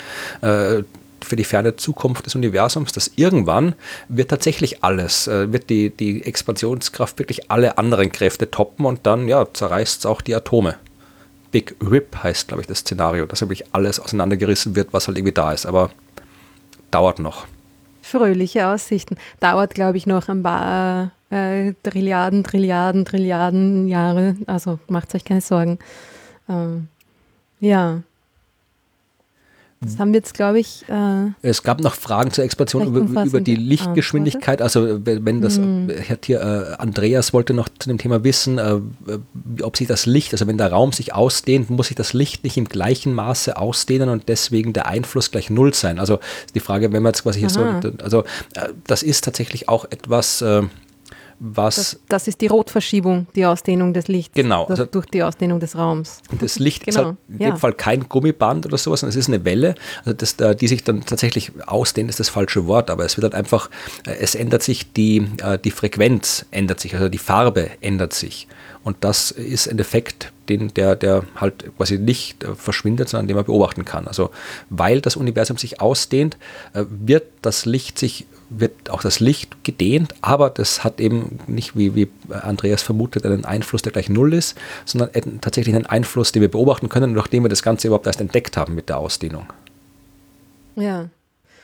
äh, für die ferne Zukunft des Universums, dass irgendwann wird tatsächlich alles, äh, wird die, die Expansionskraft wirklich alle anderen Kräfte toppen und dann ja, zerreißt es auch die Atome. Big Rip heißt, glaube ich, das Szenario, dass wirklich alles auseinandergerissen wird, was halt irgendwie da ist. Aber dauert noch. Fröhliche Aussichten. Dauert, glaube ich, noch ein paar äh, Trilliarden, Trilliarden, Trilliarden Jahre. Also macht euch keine Sorgen. Ähm, ja. Das haben wir jetzt, glaube ich. Äh, es gab noch Fragen zur Expansion über, über, die Lichtgeschwindigkeit. Also, wenn das, hm. hat hier äh, Andreas wollte noch zu dem Thema wissen, äh, ob sich das Licht, also wenn der Raum sich ausdehnt, muss sich das Licht nicht im gleichen Maße ausdehnen und deswegen der Einfluss gleich null sein. Also, die Frage, wenn man jetzt quasi hier Aha. so, also, äh, das ist tatsächlich auch etwas, äh, was. Das, das, ist die Rotverschiebung, die Ausdehnung des Lichts. Genau. Also durch die Ausdehnung des Raums. Das Licht genau. ist halt in ja. dem Fall kein Gummiband oder sowas, sondern es ist eine Welle, also das, die sich dann tatsächlich ausdehnt, ist das falsche Wort, aber es wird halt einfach, äh, es ändert sich die, äh, die Frequenz, ändert sich, also die Farbe ändert sich. Und das ist ein Effekt, den, der, der halt quasi nicht äh, verschwindet, sondern den man beobachten kann. Also weil das Universum sich ausdehnt, wird das Licht sich wird auch das Licht gedehnt, aber das hat eben nicht, wie, wie Andreas vermutet, einen Einfluss, der gleich null ist, sondern tatsächlich einen Einfluss, den wir beobachten können, nachdem wir das Ganze überhaupt erst entdeckt haben mit der Ausdehnung. Ja.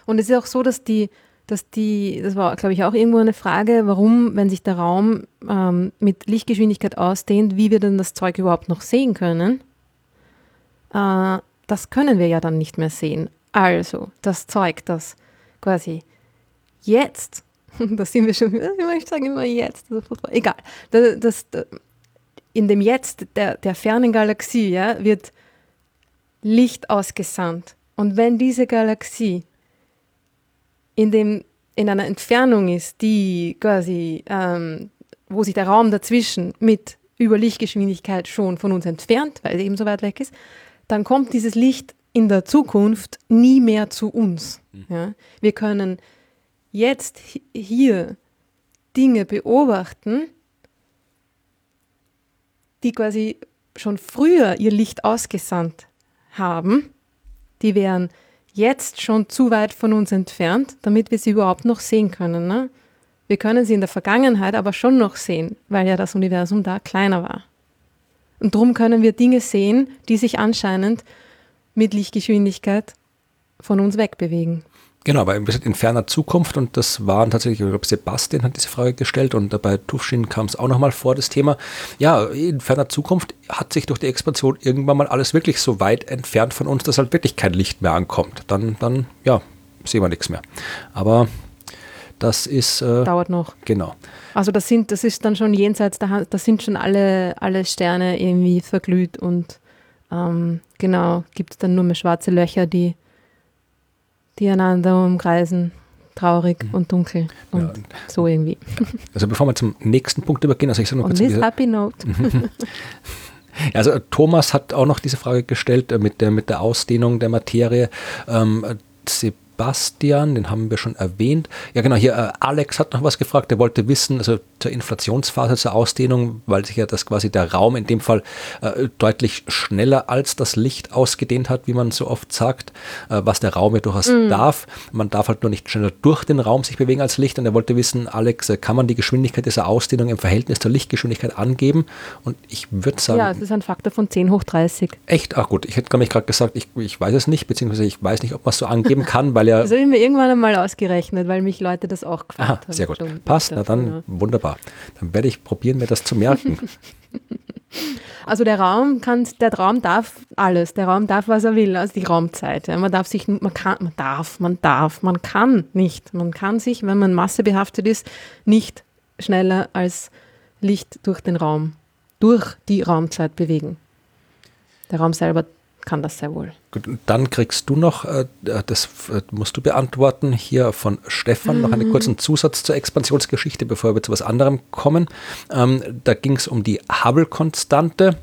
Und es ist auch so, dass die, dass die, das war, glaube ich, auch irgendwo eine Frage, warum, wenn sich der Raum ähm, mit Lichtgeschwindigkeit ausdehnt, wie wir denn das Zeug überhaupt noch sehen können. Äh, das können wir ja dann nicht mehr sehen. Also, das Zeug, das quasi jetzt, da sind wir schon, ich sage immer jetzt, egal, das, das, das, in dem Jetzt der, der fernen Galaxie ja, wird Licht ausgesandt. Und wenn diese Galaxie in, dem, in einer Entfernung ist, die quasi, ähm, wo sich der Raum dazwischen mit über Lichtgeschwindigkeit schon von uns entfernt, weil sie eben so weit weg ist, dann kommt dieses Licht in der Zukunft nie mehr zu uns. Mhm. Ja? Wir können jetzt hier Dinge beobachten, die quasi schon früher ihr Licht ausgesandt haben, die wären jetzt schon zu weit von uns entfernt, damit wir sie überhaupt noch sehen können. Ne? Wir können sie in der Vergangenheit aber schon noch sehen, weil ja das Universum da kleiner war. Und darum können wir Dinge sehen, die sich anscheinend mit Lichtgeschwindigkeit von uns wegbewegen. Genau, aber in ferner Zukunft und das waren tatsächlich, ich glaube, Sebastian hat diese Frage gestellt und bei Tufshin kam es auch nochmal vor, das Thema. Ja, in ferner Zukunft hat sich durch die Expansion irgendwann mal alles wirklich so weit entfernt von uns, dass halt wirklich kein Licht mehr ankommt. Dann, dann ja, sehen wir nichts mehr. Aber das ist. Äh, Dauert noch. Genau. Also das sind, das ist dann schon jenseits der Hand, da sind schon alle, alle Sterne irgendwie verglüht und ähm, genau, gibt es dann nur mehr schwarze Löcher, die die einander umkreisen, traurig mhm. und dunkel und ja. so irgendwie. Also bevor wir zum nächsten Punkt übergehen, also ich sage noch kurz. this happy note. Also Thomas hat auch noch diese Frage gestellt äh, mit der, mit der Ausdehnung der Materie. Ähm, Bastian, den haben wir schon erwähnt. Ja, genau, hier äh, Alex hat noch was gefragt, der wollte wissen, also zur Inflationsphase, zur Ausdehnung, weil sich ja das quasi der Raum in dem Fall äh, deutlich schneller als das Licht ausgedehnt hat, wie man so oft sagt, äh, was der Raum ja durchaus mm. darf. Man darf halt nur nicht schneller durch den Raum sich bewegen als Licht und er wollte wissen, Alex, äh, kann man die Geschwindigkeit dieser Ausdehnung im Verhältnis zur Lichtgeschwindigkeit angeben? Und ich würde sagen... Ja, es ist ein Faktor von 10 hoch 30. Echt? Ach gut, ich hätte nämlich gerade gesagt, ich, ich weiß es nicht, beziehungsweise ich weiß nicht, ob man es so angeben kann, weil ja... Das habe ich mir irgendwann einmal ausgerechnet, weil mich Leute das auch gefragt Aha, haben. Sehr gut. Passt, na dann ja. wunderbar. Dann werde ich probieren, mir das zu merken. Also der Raum kann, der Raum darf alles. Der Raum darf, was er will, also die Raumzeit. Man darf sich, man kann, man darf, man darf, man kann nicht. Man kann sich, wenn man massebehaftet ist, nicht schneller als Licht durch den Raum, durch die Raumzeit bewegen. Der Raum selber kann das sehr wohl. Gut, und dann kriegst du noch, äh, das äh, musst du beantworten, hier von Stefan mhm. noch einen mhm. kurzen Zusatz zur Expansionsgeschichte, bevor wir zu was anderem kommen. Ähm, da ging es um die Hubble-Konstante.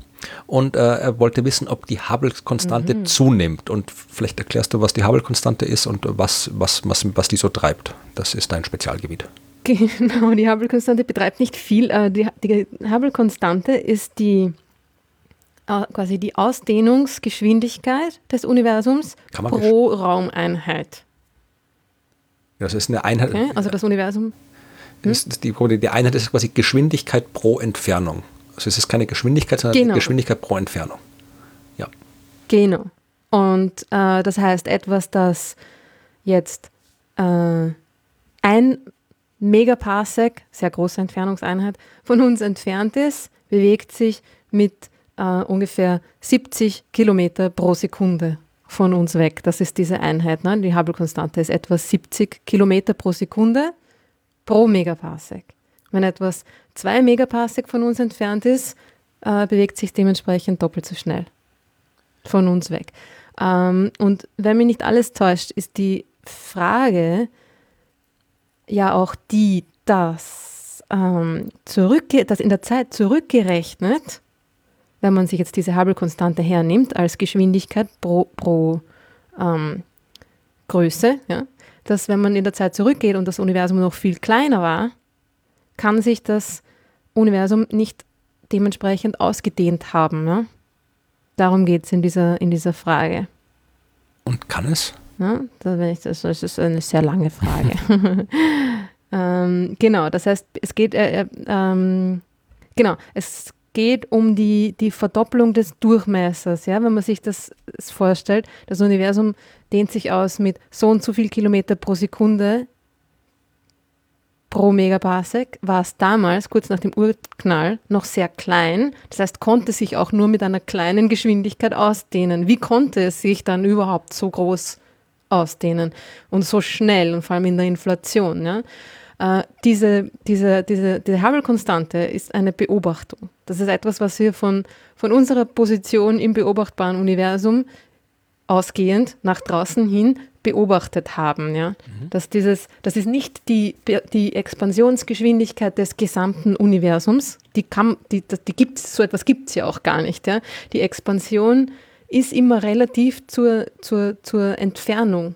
Und äh, er wollte wissen, ob die Hubble-Konstante mhm. zunimmt. Und vielleicht erklärst du, was die Hubble-Konstante ist und was, was, was, was die so treibt. Das ist dein Spezialgebiet. Genau, die Hubble-Konstante betreibt nicht viel. Äh, die, die Hubble-Konstante ist die quasi die Ausdehnungsgeschwindigkeit des Universums pro Raumeinheit. Das ist eine Einheit. Okay, also das Universum. Hm? Ist die, die Einheit ist quasi Geschwindigkeit pro Entfernung. Also es ist keine Geschwindigkeit, sondern genau. Geschwindigkeit pro Entfernung. Ja. Genau. Und äh, das heißt, etwas, das jetzt äh, ein Megaparsec, sehr große Entfernungseinheit, von uns entfernt ist, bewegt sich mit äh, ungefähr 70 Kilometer pro Sekunde von uns weg. Das ist diese Einheit. Ne? Die Hubble-Konstante ist etwa 70 Kilometer pro Sekunde pro Megaparsec. Wenn etwas 2 Megaparsec von uns entfernt ist, äh, bewegt sich dementsprechend doppelt so schnell von uns weg. Ähm, und wenn mich nicht alles täuscht, ist die Frage ja auch die, dass ähm, zurückge das in der Zeit zurückgerechnet, wenn man sich jetzt diese Hubble-Konstante hernimmt als Geschwindigkeit pro, pro ähm, Größe, ja, dass wenn man in der Zeit zurückgeht und das Universum noch viel kleiner war, kann sich das Universum nicht dementsprechend ausgedehnt haben. Ja? Darum geht es in dieser, in dieser Frage. Und kann es? Ja, das, das ist eine sehr lange Frage. ähm, genau, das heißt, es geht, äh, ähm, genau, es geht um die, die Verdopplung des Durchmessers. Ja? Wenn man sich das vorstellt, das Universum dehnt sich aus mit so und so viel Kilometer pro Sekunde pro Megaparsec, war es damals, kurz nach dem Urknall, noch sehr klein. Das heißt, konnte sich auch nur mit einer kleinen Geschwindigkeit ausdehnen. Wie konnte es sich dann überhaupt so groß ausdehnen und so schnell und vor allem in der Inflation? Ja? Äh, diese, diese, diese, diese Hubble-Konstante ist eine Beobachtung. Das ist etwas, was wir von, von unserer Position im beobachtbaren Universum ausgehend nach draußen hin beobachtet haben. Ja? Mhm. Dass dieses, das ist nicht die, die Expansionsgeschwindigkeit des gesamten Universums, die, kann, die, die gibt's, so etwas gibt es ja auch gar nicht. Ja? Die Expansion ist immer relativ zur, zur, zur Entfernung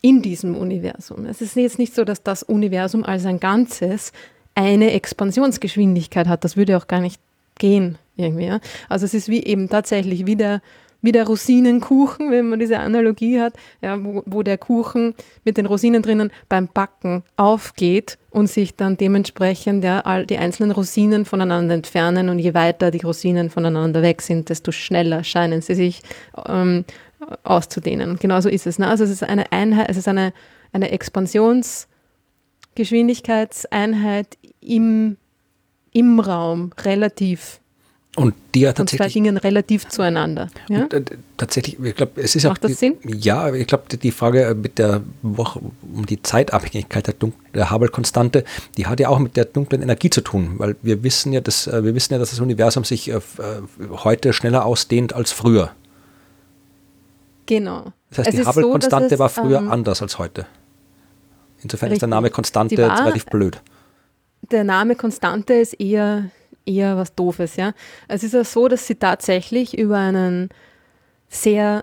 in diesem Universum. Es ist jetzt nicht so, dass das Universum als ein Ganzes eine Expansionsgeschwindigkeit hat. Das würde auch gar nicht gehen irgendwie. Also es ist wie eben tatsächlich wie der wie der Rosinenkuchen, wenn man diese Analogie hat, ja, wo, wo der Kuchen mit den Rosinen drinnen beim Backen aufgeht und sich dann dementsprechend ja, all die einzelnen Rosinen voneinander entfernen und je weiter die Rosinen voneinander weg sind, desto schneller scheinen sie sich ähm, auszudehnen. Und genauso ist es. Ne? Also es ist eine Einheit, es ist eine, eine Expansionsgeschwindigkeitseinheit im, im Raum relativ und die ja tatsächlich. Und zwei gingen relativ zueinander. Ja? Und, äh, tatsächlich, ich glaube, es ist Macht auch. das Sinn? Ja, ich glaube, die Frage äh, mit der Woche um die Zeitabhängigkeit der, der Hubble-Konstante, die hat ja auch mit der dunklen Energie zu tun, weil wir wissen ja, dass äh, wir wissen ja, dass das Universum sich äh, heute schneller ausdehnt als früher. Genau. Das heißt, es die Hubble-Konstante so, war früher ähm, anders als heute. Insofern richtig. ist der Name Konstante relativ blöd. Der Name Konstante ist eher eher was Doofes, ja. Es ist ja so, dass sie tatsächlich über einen sehr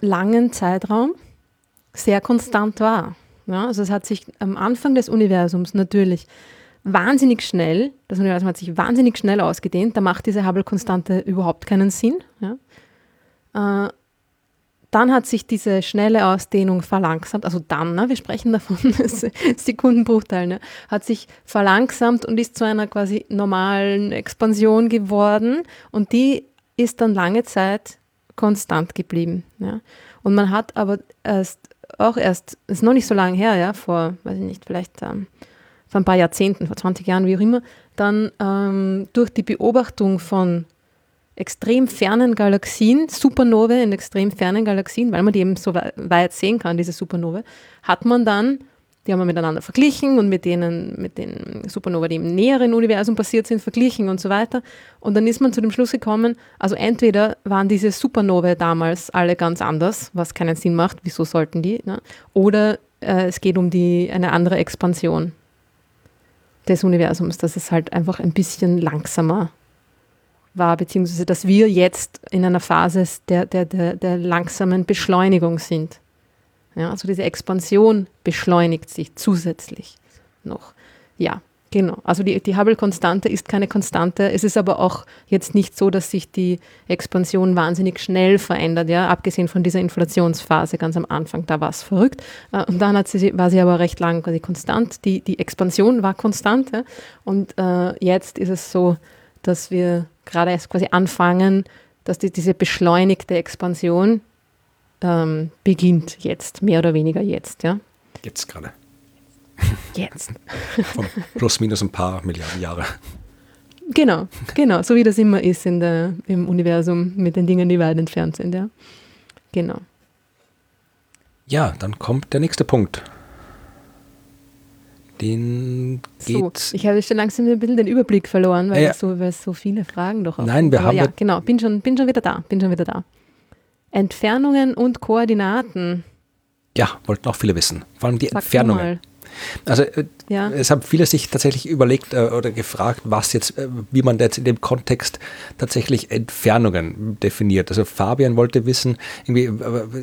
langen Zeitraum sehr konstant war. Ja, also es hat sich am Anfang des Universums natürlich wahnsinnig schnell, das Universum hat sich wahnsinnig schnell ausgedehnt, da macht diese Hubble-Konstante überhaupt keinen Sinn. Ja. Dann hat sich diese schnelle Ausdehnung verlangsamt, also dann, ne, wir sprechen davon, Sekundenbruchteil, ne, hat sich verlangsamt und ist zu einer quasi normalen Expansion geworden und die ist dann lange Zeit konstant geblieben. Ja. Und man hat aber erst, auch erst, ist noch nicht so lange her, ja, vor, weiß ich nicht, vielleicht ähm, vor ein paar Jahrzehnten, vor 20 Jahren, wie auch immer, dann ähm, durch die Beobachtung von extrem fernen Galaxien, Supernovae in extrem fernen Galaxien, weil man die eben so weit sehen kann, diese Supernovae, hat man dann, die haben wir miteinander verglichen und mit denen, mit den Supernovae, die im näheren Universum passiert sind, verglichen und so weiter. Und dann ist man zu dem Schluss gekommen, also entweder waren diese Supernovae damals alle ganz anders, was keinen Sinn macht, wieso sollten die, ne? oder äh, es geht um die, eine andere Expansion des Universums, dass es halt einfach ein bisschen langsamer war, beziehungsweise dass wir jetzt in einer Phase der, der, der, der langsamen Beschleunigung sind. Ja, also diese Expansion beschleunigt sich zusätzlich noch. Ja, genau. Also die, die Hubble-Konstante ist keine Konstante. Es ist aber auch jetzt nicht so, dass sich die Expansion wahnsinnig schnell verändert, ja, abgesehen von dieser Inflationsphase ganz am Anfang, da war es verrückt. Äh, und dann hat sie, war sie aber recht lang quasi konstant. Die, die Expansion war konstant. Ja, und äh, jetzt ist es so, dass wir gerade erst quasi anfangen, dass die, diese beschleunigte Expansion ähm, beginnt jetzt, mehr oder weniger jetzt. Ja? Jetzt gerade. Jetzt. Von plus minus ein paar Milliarden Jahre. Genau, genau, so wie das immer ist in der, im Universum mit den Dingen, die weit entfernt sind. Ja? Genau. Ja, dann kommt der nächste Punkt den geht. So, ich habe schon langsam ein bisschen den Überblick verloren, weil, ja. so, weil so viele Fragen doch auch. Nein, wir haben. Ja, genau, bin schon, bin schon wieder da, bin schon wieder da. Entfernungen und Koordinaten. Ja, wollten auch viele wissen. Vor allem die Sag Entfernungen. Also äh, ja. es haben viele sich tatsächlich überlegt äh, oder gefragt, was jetzt, äh, wie man jetzt in dem Kontext tatsächlich Entfernungen definiert. Also Fabian wollte wissen, irgendwie,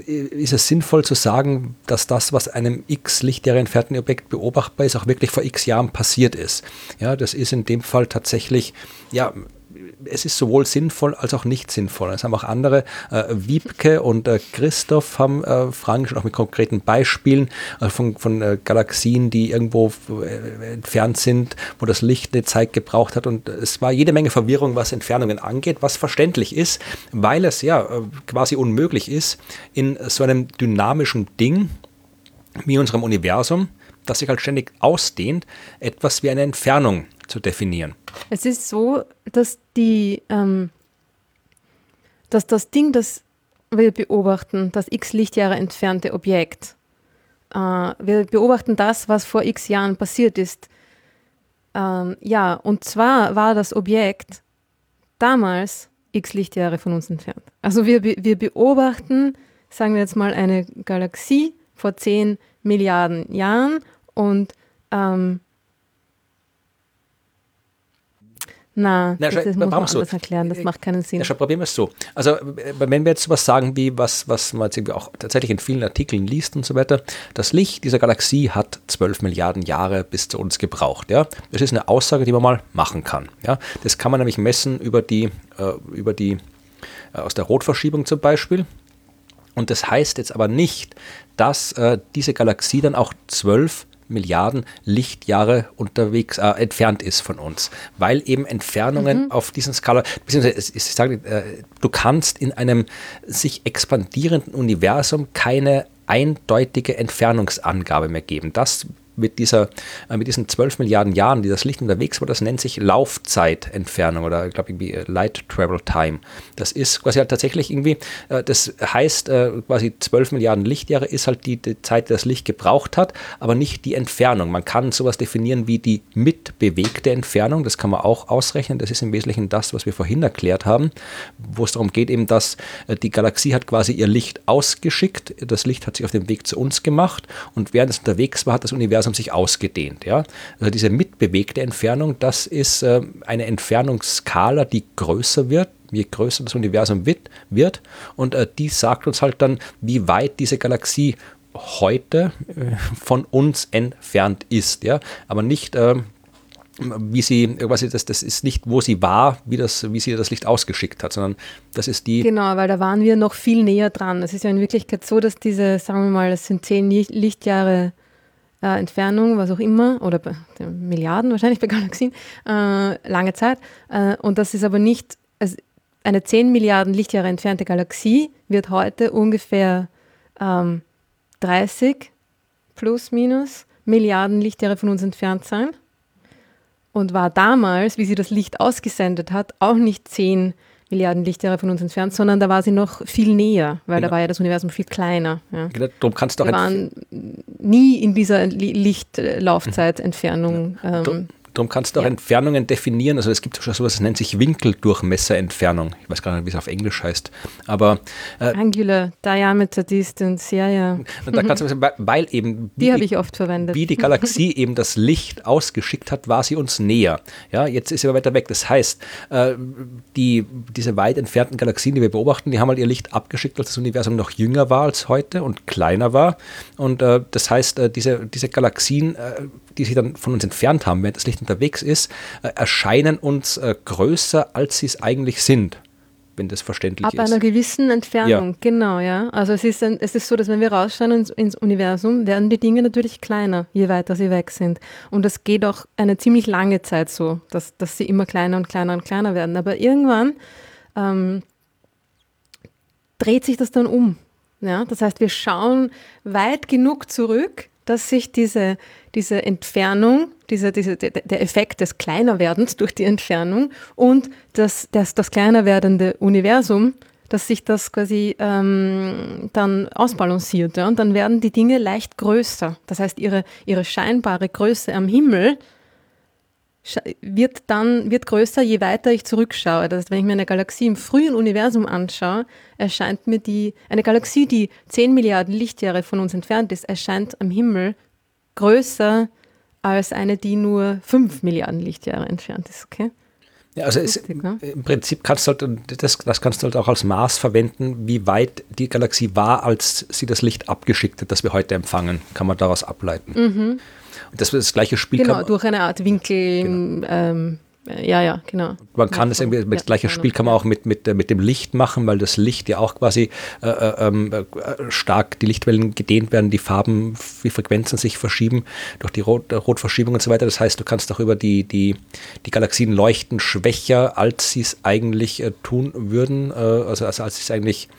ist es sinnvoll zu sagen, dass das, was einem x Lichtjahre entfernten Objekt beobachtbar ist, auch wirklich vor x Jahren passiert ist. Ja, das ist in dem Fall tatsächlich, ja, es ist sowohl sinnvoll als auch nicht sinnvoll. Es haben auch andere, äh, Wiebke und äh, Christoph haben äh, Fragen schon auch mit konkreten Beispielen äh, von, von äh, Galaxien, die irgendwo äh, entfernt sind, wo das Licht eine Zeit gebraucht hat. Und es war jede Menge Verwirrung, was Entfernungen angeht, was verständlich ist, weil es ja quasi unmöglich ist, in so einem dynamischen Ding wie unserem Universum, das sich halt ständig ausdehnt, etwas wie eine Entfernung zu definieren. Es ist so, dass die, ähm, dass das Ding, das wir beobachten, das x Lichtjahre entfernte Objekt, äh, wir beobachten das, was vor x Jahren passiert ist. Ähm, ja, und zwar war das Objekt damals x Lichtjahre von uns entfernt. Also wir, wir beobachten, sagen wir jetzt mal, eine Galaxie vor 10 Milliarden Jahren und ähm, Na, Na das, das muss man so. erklären, das macht keinen Sinn. Ja, schau, probieren wir es so. Also wenn wir jetzt was sagen, wie was, was man jetzt irgendwie auch tatsächlich in vielen Artikeln liest und so weiter, das Licht dieser Galaxie hat 12 Milliarden Jahre bis zu uns gebraucht. Ja? Das ist eine Aussage, die man mal machen kann. Ja? Das kann man nämlich messen über die, äh, über die äh, aus der Rotverschiebung zum Beispiel. Und das heißt jetzt aber nicht, dass äh, diese Galaxie dann auch 12 Milliarden Lichtjahre unterwegs äh, entfernt ist von uns, weil eben Entfernungen mhm. auf diesen Skala, beziehungsweise ich sage, äh, du kannst in einem sich expandierenden Universum keine eindeutige Entfernungsangabe mehr geben. Das mit, dieser, äh, mit diesen 12 Milliarden Jahren, die das Licht unterwegs war, das nennt sich Laufzeitentfernung oder ich glaube äh, Light Travel Time. Das ist quasi halt tatsächlich irgendwie, äh, das heißt quasi 12 Milliarden Lichtjahre ist halt die, die Zeit, die das Licht gebraucht hat, aber nicht die Entfernung. Man kann sowas definieren wie die mitbewegte Entfernung, das kann man auch ausrechnen. Das ist im Wesentlichen das, was wir vorhin erklärt haben, wo es darum geht, eben, dass die Galaxie hat quasi ihr Licht ausgeschickt, das Licht hat sich auf den Weg zu uns gemacht und während es unterwegs war, hat das Universum Universum sich ausgedehnt. Ja? Also diese mitbewegte Entfernung, das ist äh, eine Entfernungsskala, die größer wird, je größer das Universum wird. wird. Und äh, die sagt uns halt dann, wie weit diese Galaxie heute äh, von uns entfernt ist. Ja? Aber nicht äh, wie sie, quasi das, das ist nicht, wo sie war, wie, das, wie sie das Licht ausgeschickt hat, sondern das ist die. Genau, weil da waren wir noch viel näher dran. Es ist ja in Wirklichkeit so, dass diese, sagen wir mal, das sind zehn Lichtjahre äh, Entfernung, was auch immer, oder bei, Milliarden wahrscheinlich bei Galaxien, äh, lange Zeit. Äh, und das ist aber nicht, also eine 10 Milliarden Lichtjahre entfernte Galaxie wird heute ungefähr ähm, 30 plus minus Milliarden Lichtjahre von uns entfernt sein. Und war damals, wie sie das Licht ausgesendet hat, auch nicht 10 Milliarden Milliarden Lichtjahre von uns entfernt, sondern da war sie noch viel näher, weil genau. da war ja das Universum viel kleiner. Ja. Genau, darum kannst du auch Wir waren nie in dieser Lichtlaufzeitentfernung. Ähm, Darum kannst du auch ja. Entfernungen definieren. Also es gibt schon sowas, das nennt sich Winkeldurchmesserentfernung. Ich weiß gar nicht, wie es auf Englisch heißt. Aber äh, Angular Diameter Distance, ja, ja. Und da kannst du, weil eben die habe ich oft verwendet. Wie die Galaxie eben das Licht ausgeschickt hat, war sie uns näher. Ja, jetzt ist sie aber weiter weg. Das heißt, äh, die, diese weit entfernten Galaxien, die wir beobachten, die haben halt ihr Licht abgeschickt, als das Universum noch jünger war als heute und kleiner war. Und äh, das heißt, äh, diese, diese Galaxien äh, die sich dann von uns entfernt haben, während das Licht unterwegs ist, äh, erscheinen uns äh, größer, als sie es eigentlich sind wenn das verständlich Ab ist. Ab einer gewissen Entfernung, ja. genau, ja. Also es ist, ein, es ist so, dass wenn wir rausschauen ins, ins, Universum, werden die Dinge natürlich kleiner, je weiter sie weg sind. Und das geht auch eine ziemlich lange Zeit so, dass, dass sie immer kleiner und kleiner und kleiner werden. Aber irgendwann ähm, dreht sich das dann um. Ja? Das heißt, wir schauen weit genug zurück, dass sich diese, diese Entfernung, diese, diese, der Effekt des Kleinerwerdens durch die Entfernung und das, das, das kleiner werdende Universum, dass sich das quasi ähm, dann ausbalanciert. Ja? Und dann werden die Dinge leicht größer. Das heißt, ihre, ihre scheinbare Größe am Himmel wird dann wird größer, je weiter ich zurückschaue. Das heißt, wenn ich mir eine Galaxie im frühen Universum anschaue, erscheint mir die, eine Galaxie, die 10 Milliarden Lichtjahre von uns entfernt ist, erscheint am Himmel größer als eine, die nur 5 Milliarden Lichtjahre entfernt ist, okay? Ja, also es, ne? im Prinzip kannst du halt, das, das kannst du halt auch als Maß verwenden, wie weit die Galaxie war, als sie das Licht abgeschickt hat, das wir heute empfangen, kann man daraus ableiten. Mhm. Und das, das gleiche Spiel genau, durch eine Art Winkel, genau. ähm, ja, ja, genau. Man kann das irgendwie, das gleiche Spiel kann man auch mit, mit, mit dem Licht machen, weil das Licht ja auch quasi äh, äh, ähm, äh, stark die Lichtwellen gedehnt werden, die Farben, die Frequenzen sich verschieben durch die Rot, Rotverschiebung und so weiter. Das heißt, du kannst auch über die, die, die Galaxien leuchten schwächer, als sie es eigentlich äh, tun würden. Äh, also, also als es eigentlich,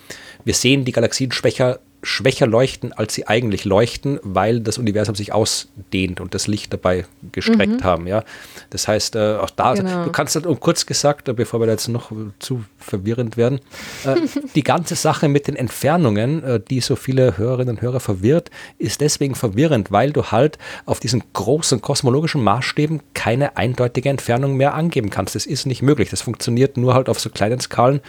wir sehen die Galaxien schwächer schwächer leuchten, als sie eigentlich leuchten, weil das Universum sich ausdehnt und das Licht dabei gestreckt mhm. haben. Ja? Das heißt, äh, auch da, genau. du kannst halt, um kurz gesagt, äh, bevor wir jetzt noch zu verwirrend werden, äh, die ganze Sache mit den Entfernungen, äh, die so viele Hörerinnen und Hörer verwirrt, ist deswegen verwirrend, weil du halt auf diesen großen kosmologischen Maßstäben keine eindeutige Entfernung mehr angeben kannst. Das ist nicht möglich. Das funktioniert nur halt auf so kleinen Skalen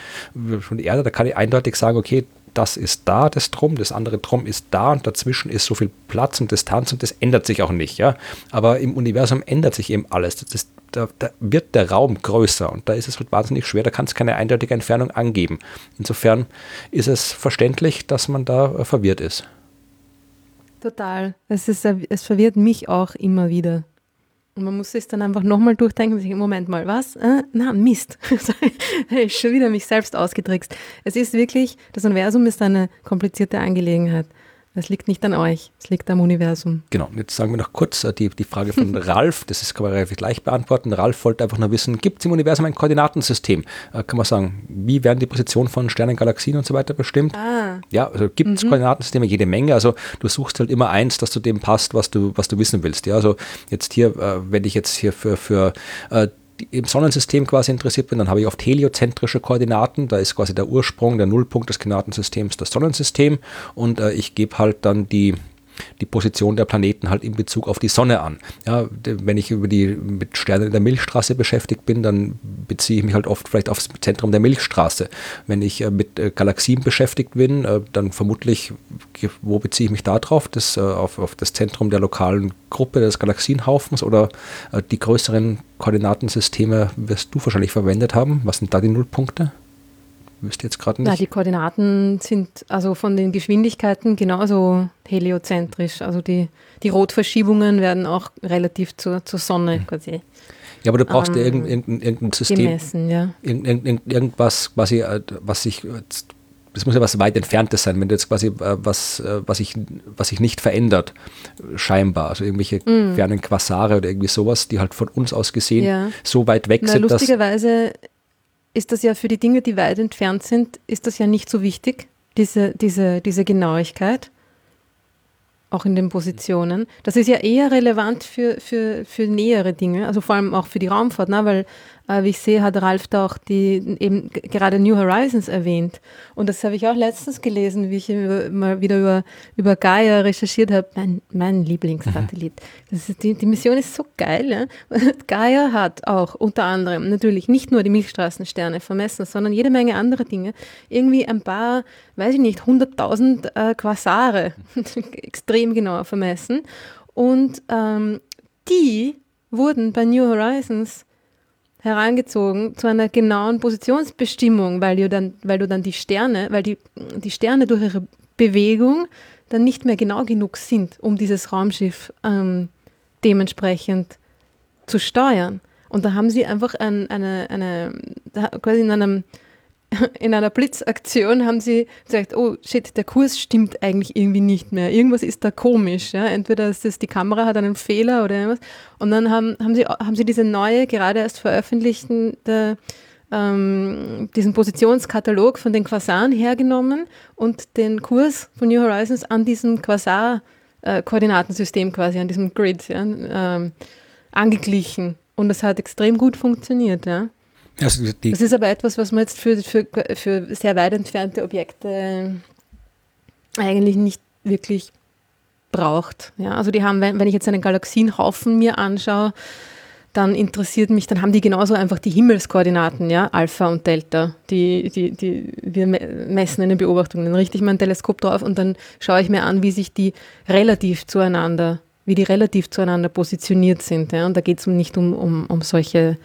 von der Erde. Da kann ich eindeutig sagen, okay, das ist da, das Drum, das andere Drum ist da und dazwischen ist so viel Platz und Distanz und das ändert sich auch nicht, ja. Aber im Universum ändert sich eben alles. Das, da, da, wird der Raum größer und da ist es halt wahnsinnig schwer, da kann es keine eindeutige Entfernung angeben. Insofern ist es verständlich, dass man da äh, verwirrt ist. Total. Es, ist, es verwirrt mich auch immer wieder. Und man muss es dann einfach nochmal durchdenken und sich, Moment mal, was? Äh, na, Mist. ich schon wieder mich selbst ausgetrickst. Es ist wirklich, das Universum ist eine komplizierte Angelegenheit. Es liegt nicht an euch, es liegt am Universum. Genau, jetzt sagen wir noch kurz äh, die, die Frage von Ralf, das ist, kann man relativ gleich beantworten. Ralf wollte einfach nur wissen, gibt es im Universum ein Koordinatensystem? Äh, kann man sagen, wie werden die Positionen von Sternen, Galaxien und so weiter bestimmt? Ah. Ja, also gibt es mhm. Koordinatensysteme jede Menge, also du suchst halt immer eins, das zu dem passt, was du, was du wissen willst. Ja, also jetzt hier, äh, wenn ich jetzt hier für, für äh, im Sonnensystem quasi interessiert bin, dann habe ich oft heliozentrische Koordinaten. Da ist quasi der Ursprung, der Nullpunkt des Koordinatensystems das Sonnensystem und äh, ich gebe halt dann die die Position der Planeten halt in Bezug auf die Sonne an. Ja, wenn ich über die mit Sternen in der Milchstraße beschäftigt bin, dann beziehe ich mich halt oft vielleicht aufs Zentrum der Milchstraße. Wenn ich äh, mit äh, Galaxien beschäftigt bin, äh, dann vermutlich, wo beziehe ich mich da drauf? Das, auf, auf das Zentrum der lokalen Gruppe des Galaxienhaufens oder die größeren Koordinatensysteme wirst du wahrscheinlich verwendet haben. Was sind da die Nullpunkte? Wüsste jetzt gerade nicht. Ja, die Koordinaten sind also von den Geschwindigkeiten genauso heliozentrisch. Also die, die Rotverschiebungen werden auch relativ zur, zur Sonne mhm. quasi. Ja, aber du brauchst ähm, ja irgendein, irgendein, irgendein System. Gemessen, ja. Irgend, irgendwas quasi, äh, was sich das muss ja was weit entferntes sein, wenn du jetzt quasi äh, was, äh, was, sich, was sich nicht verändert, scheinbar. Also irgendwelche mm. fernen Quasare oder irgendwie sowas, die halt von uns aus gesehen ja. so weit weg Na, sind. Lustigerweise ist das ja für die Dinge, die weit entfernt sind, ist das ja nicht so wichtig, diese, diese, diese Genauigkeit, auch in den Positionen. Das ist ja eher relevant für, für, für nähere Dinge, also vor allem auch für die Raumfahrt, ne? weil wie ich sehe, hat Ralf da auch die eben gerade New Horizons erwähnt. Und das habe ich auch letztens gelesen, wie ich mal wieder über, über Gaia recherchiert habe. Mein, mein Lieblingssatellit. Die, die Mission ist so geil. Ja? Gaia hat auch unter anderem natürlich nicht nur die Milchstraßensterne vermessen, sondern jede Menge andere Dinge. Irgendwie ein paar, weiß ich nicht, 100.000 äh, Quasare extrem genau vermessen. Und ähm, die wurden bei New Horizons herangezogen zu einer genauen Positionsbestimmung, weil du dann, weil du dann die Sterne, weil die, die Sterne durch ihre Bewegung dann nicht mehr genau genug sind, um dieses Raumschiff ähm, dementsprechend zu steuern. Und da haben sie einfach ein, eine, eine, quasi in einem in einer Blitzaktion haben sie gesagt, oh shit, der Kurs stimmt eigentlich irgendwie nicht mehr. Irgendwas ist da komisch. Ja? Entweder ist das, die Kamera hat einen Fehler oder irgendwas. Und dann haben, haben, sie, haben sie diese neue, gerade erst veröffentlichten, der, ähm, diesen Positionskatalog von den Quasaren hergenommen und den Kurs von New Horizons an diesem Quasar-Koordinatensystem quasi, an diesem Grid ja, ähm, angeglichen. Und das hat extrem gut funktioniert. Ja. Also das ist aber etwas, was man jetzt für, für, für sehr weit entfernte Objekte eigentlich nicht wirklich braucht. Ja, also die haben, wenn, wenn ich jetzt einen Galaxienhaufen mir anschaue, dann interessiert mich, dann haben die genauso einfach die Himmelskoordinaten, ja, Alpha und Delta, die, die, die wir messen in den Beobachtungen. Dann richte ich mein Teleskop drauf und dann schaue ich mir an, wie sich die relativ zueinander wie die relativ zueinander positioniert sind. Ja? Und da geht es nicht um, um, um solche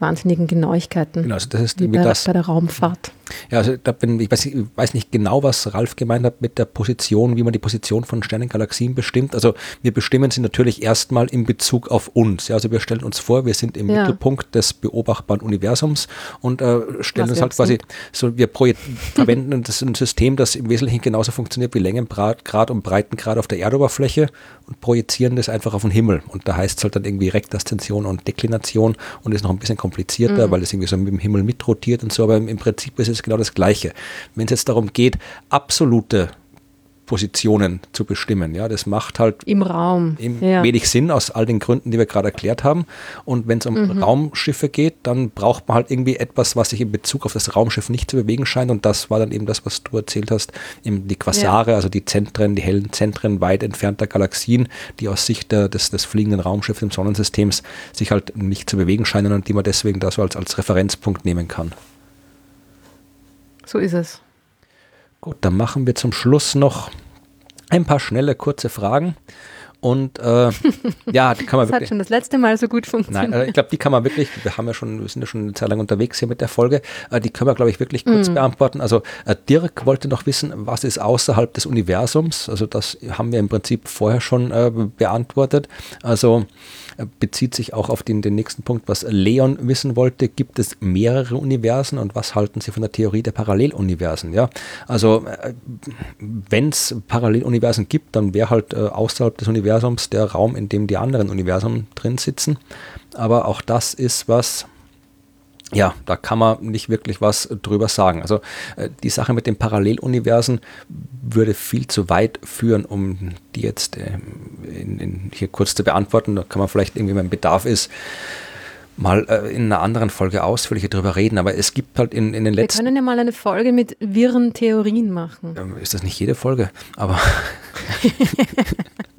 wahnsinnigen Genauigkeiten. Genau, also das ist wie bei, das, bei der Raumfahrt. Ja, also da bin, ich, weiß, ich weiß nicht genau, was Ralf gemeint hat mit der Position, wie man die Position von Sternengalaxien bestimmt. Also wir bestimmen sie natürlich erstmal in Bezug auf uns. Ja, also wir stellen uns vor, wir sind im ja. Mittelpunkt des beobachtbaren Universums und äh, stellen was uns halt quasi so, wir verwenden das ein System, das im Wesentlichen genauso funktioniert wie Längengrad und Breitengrad auf der Erdoberfläche und projizieren das einfach auf den Himmel. Und da heißt es halt dann irgendwie Rektaszension und Deklination und ist noch ein bisschen komplizierter, mhm. weil es irgendwie so mit dem Himmel mitrotiert und so, aber im Prinzip ist es genau das Gleiche. Wenn es jetzt darum geht, absolute Positionen zu bestimmen. Ja, das macht halt im Raum ja. wenig Sinn aus all den Gründen, die wir gerade erklärt haben. Und wenn es um mhm. Raumschiffe geht, dann braucht man halt irgendwie etwas, was sich in Bezug auf das Raumschiff nicht zu bewegen scheint. Und das war dann eben das, was du erzählt hast, eben die Quasare, ja. also die Zentren, die hellen Zentren weit entfernter Galaxien, die aus Sicht der, des, des fliegenden Raumschiffs im Sonnensystems sich halt nicht zu bewegen scheinen und die man deswegen da so als, als Referenzpunkt nehmen kann. So ist es. Gut, dann machen wir zum Schluss noch ein paar schnelle, kurze Fragen. Und äh, ja, die kann man das wirklich. hat schon das letzte Mal so gut funktioniert. Nein, äh, ich glaube, die kann man wirklich, wir haben ja schon, wir sind ja schon eine Zeit lang unterwegs hier mit der Folge, äh, die können wir, glaube ich, wirklich kurz mm. beantworten. Also äh, Dirk wollte noch wissen, was ist außerhalb des Universums? Also das haben wir im Prinzip vorher schon äh, beantwortet. Also bezieht sich auch auf den, den nächsten Punkt, was Leon wissen wollte. Gibt es mehrere Universen und was halten Sie von der Theorie der Paralleluniversen? Ja, also äh, wenn es Paralleluniversen gibt, dann wäre halt äh, außerhalb des Universums der Raum, in dem die anderen Universen drin sitzen. Aber auch das ist was, ja, da kann man nicht wirklich was drüber sagen. Also äh, die Sache mit den Paralleluniversen würde viel zu weit führen, um die jetzt äh, in, in hier kurz zu beantworten. Da kann man vielleicht irgendwie, wenn Bedarf ist, mal äh, in einer anderen Folge ausführlicher drüber reden. Aber es gibt halt in, in den letzten... Wir können ja mal eine Folge mit wirren Theorien machen. Ähm, ist das nicht jede Folge? Aber...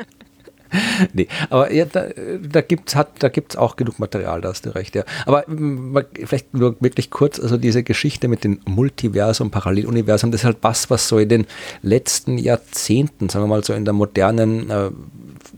nee, aber ja, da, da gibt es auch genug Material, da hast du recht, ja. Aber vielleicht nur wirklich kurz, also diese Geschichte mit dem Multiversum, Paralleluniversum, das ist halt was, was so in den letzten Jahrzehnten, sagen wir mal so in der modernen äh,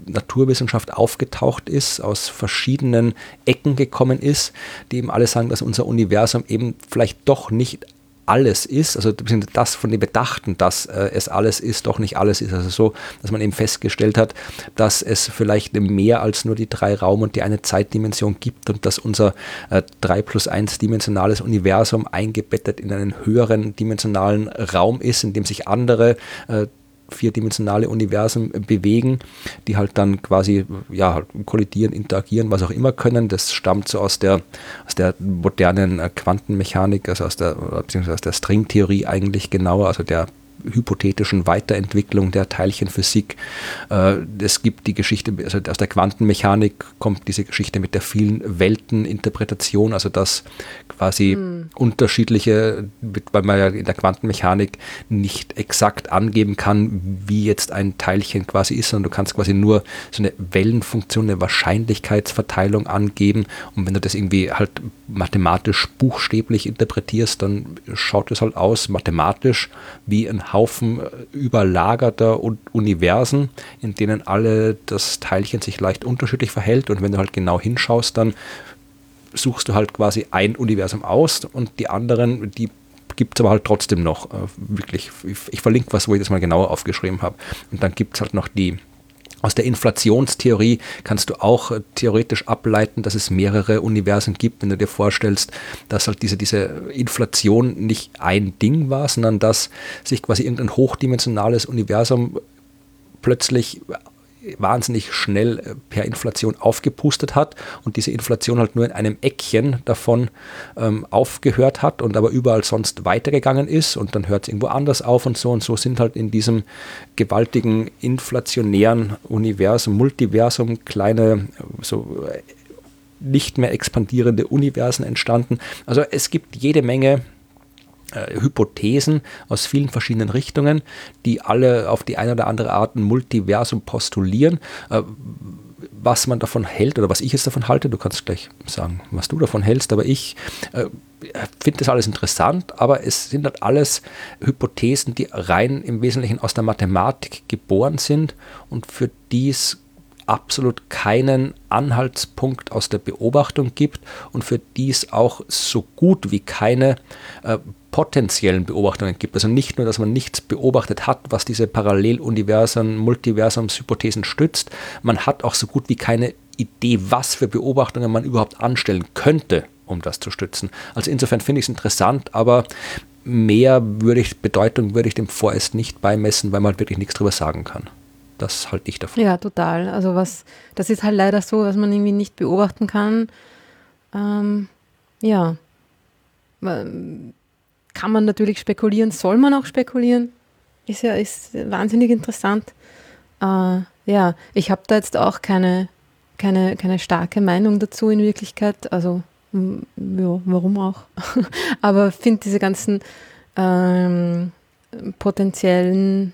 Naturwissenschaft aufgetaucht ist, aus verschiedenen Ecken gekommen ist, die eben alle sagen, dass unser Universum eben vielleicht doch nicht alles ist, also das von dem Bedachten, dass äh, es alles ist, doch nicht alles ist. Also so, dass man eben festgestellt hat, dass es vielleicht mehr als nur die drei Raum- und die eine Zeitdimension gibt und dass unser äh, 3 plus 1 dimensionales Universum eingebettet in einen höheren dimensionalen Raum ist, in dem sich andere äh, vierdimensionale Universen bewegen, die halt dann quasi ja, kollidieren, interagieren, was auch immer können. Das stammt so aus der, aus der modernen äh, Quantenmechanik, also aus der, beziehungsweise aus der Stringtheorie eigentlich genauer, also der hypothetischen Weiterentwicklung der Teilchenphysik. Äh, es gibt die Geschichte, also aus der Quantenmechanik kommt diese Geschichte mit der vielen Welteninterpretation, also dass quasi mhm. unterschiedliche, weil man ja in der Quantenmechanik nicht exakt angeben kann, wie jetzt ein Teilchen quasi ist, sondern du kannst quasi nur so eine Wellenfunktion, eine Wahrscheinlichkeitsverteilung angeben und wenn du das irgendwie halt mathematisch buchstäblich interpretierst, dann schaut es halt aus mathematisch wie ein Haufen äh, überlagerter Universen, in denen alle das Teilchen sich leicht unterschiedlich verhält. Und wenn du halt genau hinschaust, dann suchst du halt quasi ein Universum aus und die anderen, die gibt es aber halt trotzdem noch. Äh, wirklich, ich, ich, verlinke was, wo ich das mal genauer aufgeschrieben habe. Und dann gibt es halt noch die aus der Inflationstheorie kannst du auch äh, theoretisch ableiten, dass es mehrere Universen gibt, wenn du dir vorstellst, dass halt diese, diese Inflation nicht ein Ding war, sondern dass sich quasi irgendein hochdimensionales Universum plötzlich wahnsinnig schnell äh, per Inflation aufgepustet hat und diese Inflation halt nur in einem Eckchen davon ähm, aufgehört hat und aber überall sonst weitergegangen ist und dann hört es irgendwo anders auf und so und so sind halt in diesem gewaltigen inflationären Universum, Multiversum kleine so äh, nicht mehr expandierende Universen entstanden. Also es gibt jede Menge äh, Hypothesen aus vielen verschiedenen Richtungen, die alle auf die eine oder andere Art ein Multiversum postulieren. Äh, was man davon hält oder was ich jetzt davon halte, du kannst gleich sagen, was du davon hältst, aber ich äh, finde das alles interessant, aber es sind halt alles Hypothesen, die rein im Wesentlichen aus der Mathematik geboren sind und für die es absolut keinen Anhaltspunkt aus der Beobachtung gibt und für die es auch so gut wie keine äh, potenziellen Beobachtungen gibt. Also nicht nur, dass man nichts beobachtet hat, was diese Paralleluniversen, Multiversumshypothesen stützt, man hat auch so gut wie keine Idee, was für Beobachtungen man überhaupt anstellen könnte, um das zu stützen. Also insofern finde ich es interessant, aber mehr würde ich, Bedeutung würde ich dem vorerst nicht beimessen, weil man halt wirklich nichts drüber sagen kann. Das halte ich davon. Ja, total. Also was, das ist halt leider so, was man irgendwie nicht beobachten kann. Ähm, ja. Kann man natürlich spekulieren, soll man auch spekulieren? Ist ja ist wahnsinnig interessant. Äh, ja, ich habe da jetzt auch keine, keine, keine starke Meinung dazu in Wirklichkeit. Also ja, warum auch? Aber finde diese ganzen ähm, potenziellen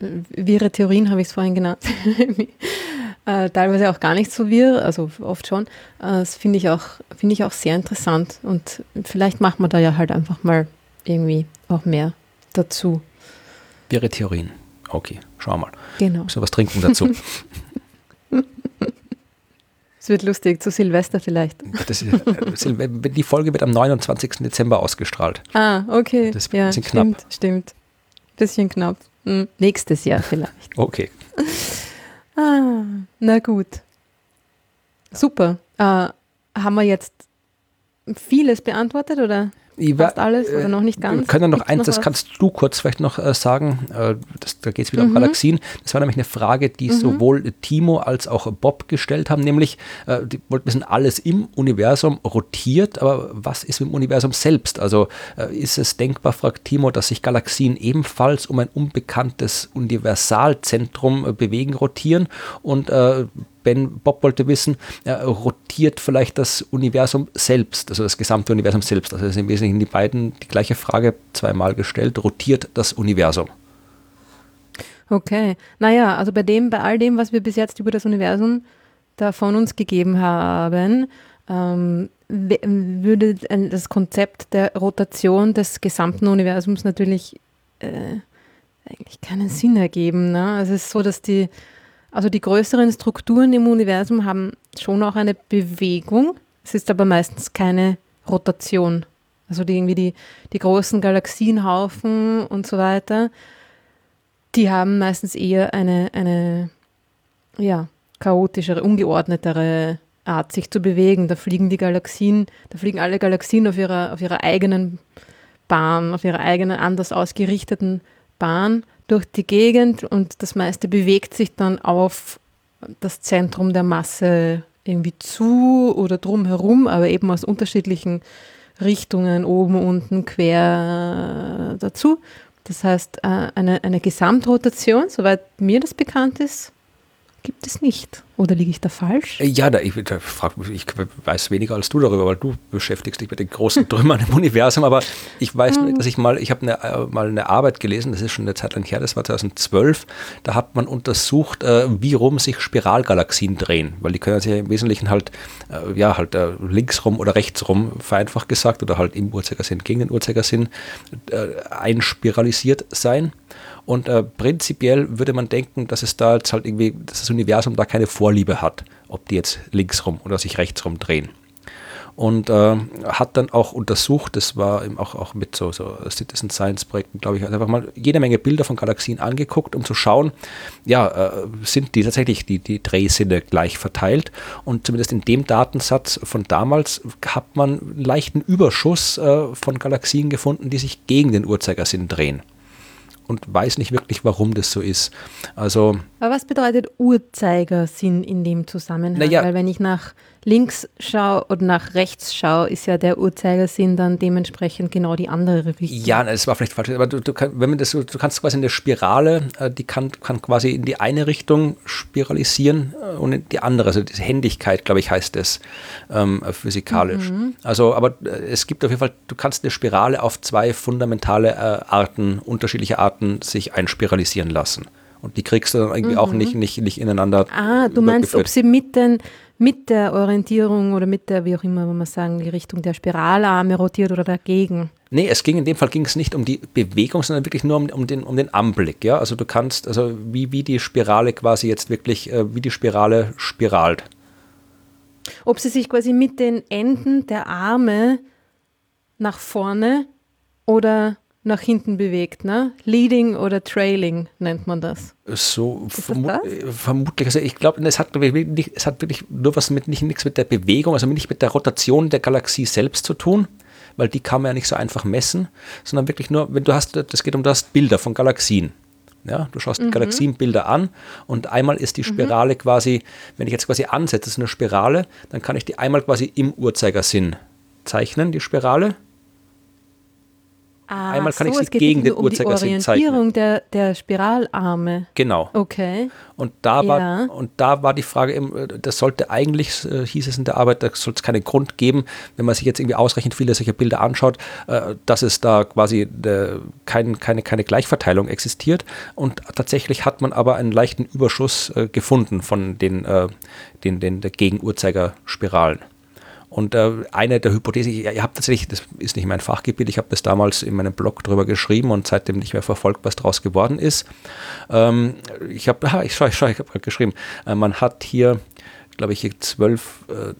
wirre Theorien, habe ich es vorhin genannt, äh, teilweise auch gar nicht so wirr, also oft schon. Äh, das finde ich, auch, find ich auch sehr interessant und vielleicht macht man da ja halt einfach mal irgendwie auch mehr dazu. Wirre Theorien. Okay, schau mal. Genau. So was trinken dazu. Es wird lustig, zu Silvester vielleicht. Ist, äh, die Folge wird am 29. Dezember ausgestrahlt. Ah, okay. Das ist ein bisschen stimmt, knapp. Stimmt, Bisschen knapp. Hm. Nächstes Jahr vielleicht. Okay. Ah, na gut. Super. Äh, haben wir jetzt vieles beantwortet oder? Fast alles oder noch nicht ganz? Wir können noch Gibt's eins, noch das kannst du kurz vielleicht noch äh, sagen. Äh, das, da geht es wieder Mhm. um Galaxien. Das war nämlich eine Frage, die sowohl Timo als auch Bob gestellt haben, nämlich, äh, die wollten wissen, alles im Universum rotiert, aber was ist mit dem Universum selbst? Also äh, ist es denkbar, fragt Timo, dass sich Galaxien ebenfalls um ein unbekanntes Universalzentrum äh, bewegen, rotieren und äh, Ben Bob wollte wissen, äh, rotiert vielleicht das Universum selbst, also das gesamte Universum selbst. Also das sind im Wesentlichen die beiden die gleiche Frage zweimal gestellt. Rotiert das Universum? Okay. Naja, also bei dem, bei all dem, was wir bis jetzt über das Universum da von uns gegeben haben, ähm, würde das Konzept der Rotation des gesamten Universums natürlich äh, eigentlich keinen Sinn ergeben. Ne? Also es ist so, dass die, also die größeren Strukturen im Universum haben schon auch eine Bewegung. Es ist aber meistens keine Rotation. Also die, irgendwie die, die großen Galaxienhaufen und so weiter, die haben meistens eher eine, eine ja, chaotischere, ungeordnetere Art, sich zu bewegen. Da fliegen die Galaxien, da fliegen alle Galaxien auf ihrer, auf ihrer eigenen Bahn, auf ihrer eigenen anders ausgerichteten Bahn durch die Gegend und das meiste bewegt sich dann auf das Zentrum der Masse irgendwie zu oder drumherum, aber eben aus unterschiedlichen Richtungen, oben, unten, quer äh, dazu. Das heißt, äh, eine, eine Gesamtrotation, soweit mir das bekannt ist, gibt es nicht. Oder liege ich da falsch? Äh, Ja, da, ich, da frag, ich weiß weniger als du darüber, weil du beschäftigst dich mit den großen Trümmern im Universum. Aber ich weiß, nur, dass ich mal, ich habe eine, äh, mal eine Arbeit gelesen, das ist schon eine Zeit lang her, das war 2012. Da hat man untersucht, äh, wie rum sich Spiralgalaxien drehen, weil die können sich ja im Wesentlichen halt, äh, ja, halt äh, linksrum oder rechtsrum, vereinfacht gesagt, oder halt im Uhrzeigersinn gegen den Uhrzeigersinn äh, einspiralisiert sein. Und äh, prinzipiell würde man denken, dass es da jetzt halt irgendwie, dass das Universum da keine Vorliebe hat, ob die jetzt linksrum oder sich rechtsrum drehen. Und äh, hat dann auch untersucht, das war eben auch, auch mit so, so Citizen Science Projekten, glaube ich, einfach mal jede Menge Bilder von Galaxien angeguckt, um zu schauen, ja, äh, sind die tatsächlich die, die Drehsinne gleich verteilt. Und zumindest in dem Datensatz von damals hat man einen leichten Überschuss äh, von Galaxien gefunden, die sich gegen den Uhrzeigersinn drehen und weiß nicht wirklich, warum das so ist. Also, Aber was bedeutet Uhrzeigersinn in dem Zusammenhang? Naja. Weil wenn ich nach links schaue und nach rechts schaue, ist ja der Uhrzeigersinn dann dementsprechend genau die andere Richtung. ja, es war vielleicht falsch, aber du, du, kann, wenn man das, so- du kannst quasi eine Spirale, äh, die kann, kann quasi in die eine Richtung spiralisieren äh, und in die andere, also diese Händigkeit, glaube ich, heißt es ähm, physikalisch. Also, aber äh, es gibt auf jeden Fall, du kannst eine Spirale auf zwei fundamentale äh, Arten, unterschiedliche Arten sich einspiralisieren lassen. Und die kriegst du dann irgendwie auch nicht, nicht, nicht ineinander. Ah, du meinst, ob sie mit, den, mit der Orientierung oder mit der, wie auch immer, wenn man sagen, die Richtung der Spiralarme rotiert oder dagegen? Nee, es ging in dem Fall ging es nicht um die Bewegung, sondern wirklich nur um, um, den, um den Anblick. Ja? Also du kannst, also wie, wie die Spirale quasi jetzt wirklich, äh, wie die Spirale spiralt. Ob sie sich quasi mit den Enden der Arme nach vorne oder nach hinten bewegt, ne? Leading oder Trailing nennt man das. So vermu das? vermutlich. Also ich glaube, es hat, es hat wirklich nur was mit nicht, nichts mit der Bewegung, also nicht mit der Rotation der Galaxie selbst zu tun, weil die kann man ja nicht so einfach messen, sondern wirklich nur, wenn du hast, das geht um das Bilder von Galaxien. Ja, du schaust mhm. Galaxienbilder an und einmal ist die mhm. Spirale mhm. quasi, wenn ich jetzt quasi ansetze, das ist eine Spirale, dann kann ich die einmal quasi im Uhrzeigersinn zeichnen, die Spirale. Ah, Einmal kann so, ich sie gegen den um Uhrzeigersinn zeichnen. Die Orientierung der, der Spiralarme. Genau. Okay. Und da, war, ja. und da war die Frage, äh, das sollte eigentlich, äh, hieß es in der Arbeit, da soll es keinen Grund geben, wenn man sich jetzt irgendwie ausreichend viele solcher Bilder anschaut, äh, dass es da quasi kein, keine, keine Gleichverteilung existiert. Und tatsächlich hat man aber einen leichten Überschuss gefunden von den, den, den, den Gegenuhrzeigerspiralen. Und äh, eine der Hypothesen, ich, ich habe tatsächlich, das ist nicht mein Fachgebiet, ich habe das damals in meinem Blog drüber geschrieben und seitdem nicht mehr verfolgt, was daraus geworden ist. Ähm, ich habe, ich schaue, ich, schau, ich habe gerade geschrieben, äh, man hat hier, glaube ich, zwölf äh,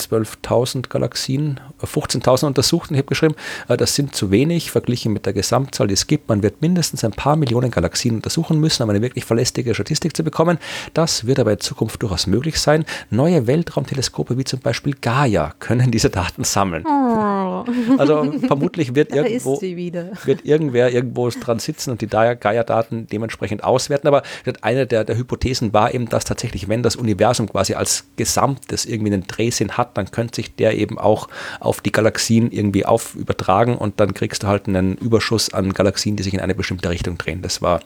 12.000 Galaxien, 15.000 äh, untersucht und ich habe geschrieben, äh, das sind zu wenig verglichen mit der Gesamtzahl, die es gibt. Man wird mindestens ein paar Millionen Galaxien untersuchen müssen, um eine wirklich verlässliche Statistik zu bekommen. Das wird aber in Zukunft durchaus möglich sein. Neue Weltraumteleskope wie zum Beispiel Gaia können diese Daten sammeln. Oh. Also vermutlich wird irgendwo wird irgendwer irgendwo dran sitzen und die Gaia-Daten dementsprechend auswerten. Aber eine der, der Hypothesen war eben, dass tatsächlich, wenn das Universum quasi als Gesamtes irgendwie einen Drehsinn hat, dann könnte sich der eben auch auf die Galaxien irgendwie auf übertragen und dann kriegst du halt einen Überschuss an Galaxien, die sich in eine bestimmte Richtung drehen. Das war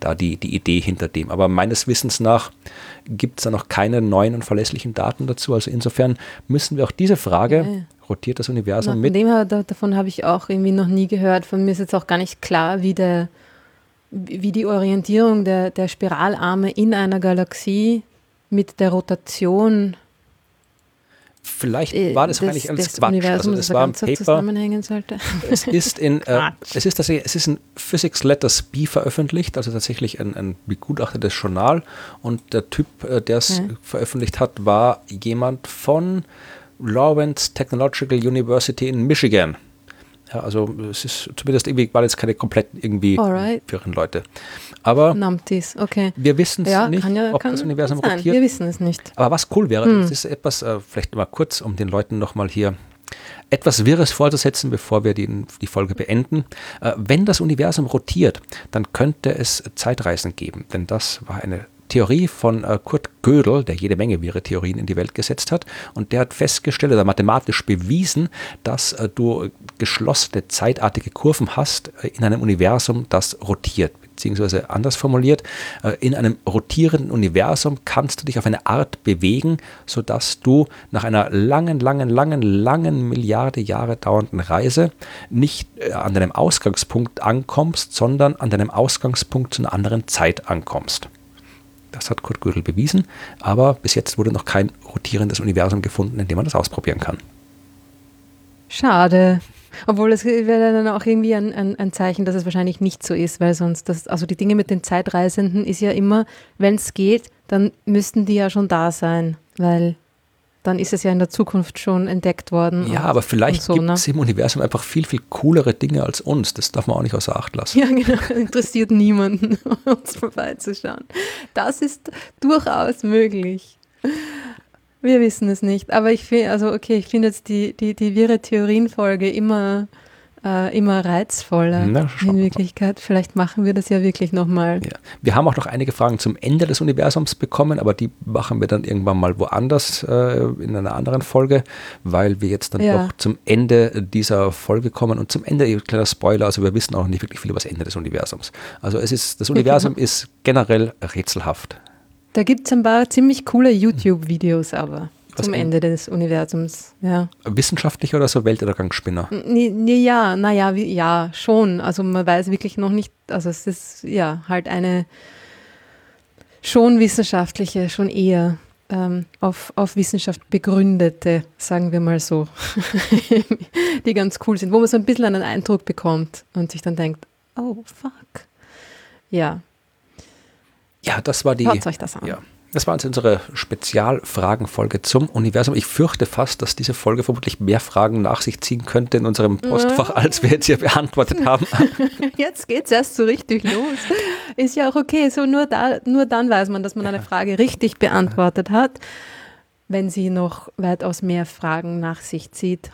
da die, die Idee hinter dem. Aber meines Wissens nach gibt es da noch keine neuen und verlässlichen Daten dazu. Also insofern müssen wir auch diese Frage, okay. rotiert das Universum Na, mit? Dem, davon habe ich auch irgendwie noch nie gehört. Von mir ist jetzt auch gar nicht klar, wie der wie die Orientierung der, der Spiralarme in einer Galaxie mit der Rotation Vielleicht äh, war das, das eigentlich alles Quatsch. Universum, also das war ein Paper. Es ist in äh, es ist es ist in Physics Letters B veröffentlicht, also tatsächlich ein, ein begutachtetes Journal. Und der Typ, äh, der es ja. veröffentlicht hat, war jemand von Lawrence Technological University in Michigan. Ja, also es ist zumindest irgendwie, waren jetzt keine komplett irgendwie Alright. Leute. Aber Numpties, okay. wir wissen es ja, nicht, ja, ob das Universum sein. rotiert. Wir wissen es nicht. Aber was cool wäre, hm. das ist etwas, äh, vielleicht mal kurz, um den Leuten nochmal hier etwas Wirres vorzusetzen, bevor wir die, die Folge beenden. Äh, wenn das Universum rotiert, dann könnte es Zeitreisen geben, denn das war eine Theorie von äh, Kurt Gödel, der jede Menge wirre Theorien in die Welt gesetzt hat. Und der hat festgestellt oder mathematisch bewiesen, dass äh, du geschlossene zeitartige Kurven hast äh, in einem Universum, das rotiert. Beziehungsweise anders formuliert, in einem rotierenden Universum kannst du dich auf eine Art bewegen, sodass du nach einer langen, langen, langen, langen Milliarde Jahre dauernden Reise nicht an deinem Ausgangspunkt ankommst, sondern an deinem Ausgangspunkt zu einer anderen Zeit ankommst. Das hat Kurt Gödel bewiesen, aber bis jetzt wurde noch kein rotierendes Universum gefunden, in dem man das ausprobieren kann. Schade. Obwohl es wäre dann auch irgendwie ein, ein, ein, Zeichen, dass es wahrscheinlich nicht so ist, weil sonst, das, also die Dinge mit den Zeitreisenden ist ja immer, wenn es geht, dann müssten die ja schon da sein, weil dann ist es ja in der Zukunft schon entdeckt worden. Ja, und, aber vielleicht so, gibt es ne? im Universum einfach viel, viel coolere Dinge als uns. Das darf man auch nicht außer Acht lassen. Ja, genau. Interessiert niemanden, uns vorbeizuschauen. Das ist durchaus möglich. Wir wissen es nicht. Aber ich finde, also okay, ich finde jetzt die, die, die wirre Theorienfolge immer äh, immer reizvoller Na, in Wirklichkeit. Vielleicht machen wir das ja wirklich nochmal. Ja. Wir haben auch noch einige Fragen zum Ende des Universums bekommen, aber die machen wir dann irgendwann mal woanders äh, in einer anderen Folge, weil wir jetzt dann ja. doch zum Ende dieser Folge kommen und zum Ende, kleiner Spoiler, also wir wissen auch nicht wirklich viel über das Ende des Universums. Also es ist, das Universum ist generell rätselhaft. Da gibt es ein paar ziemlich coole YouTube-Videos aber. Zum Ende des Universums, ja. Wissenschaftlich oder so Weltuntergangsspinner? Ja, naja, ja, schon. Also man weiß wirklich noch nicht, also es ist ja halt eine schon wissenschaftliche, schon eher ähm, auf, auf Wissenschaft begründete, sagen wir mal so, die ganz cool sind, wo man so ein bisschen einen Eindruck bekommt und sich dann denkt, oh fuck. Ja. Ja, das war die. Schaut euch das an. Ja. Das war jetzt unsere Spezialfragenfolge zum Universum. Ich fürchte fast, dass diese Folge vermutlich mehr Fragen nach sich ziehen könnte in unserem Postfach, als wir jetzt hier beantwortet haben. Jetzt geht es erst so richtig los. Ist ja auch okay. So nur, da, nur dann weiß man, dass man eine Frage richtig beantwortet hat, wenn sie noch weitaus mehr Fragen nach sich zieht.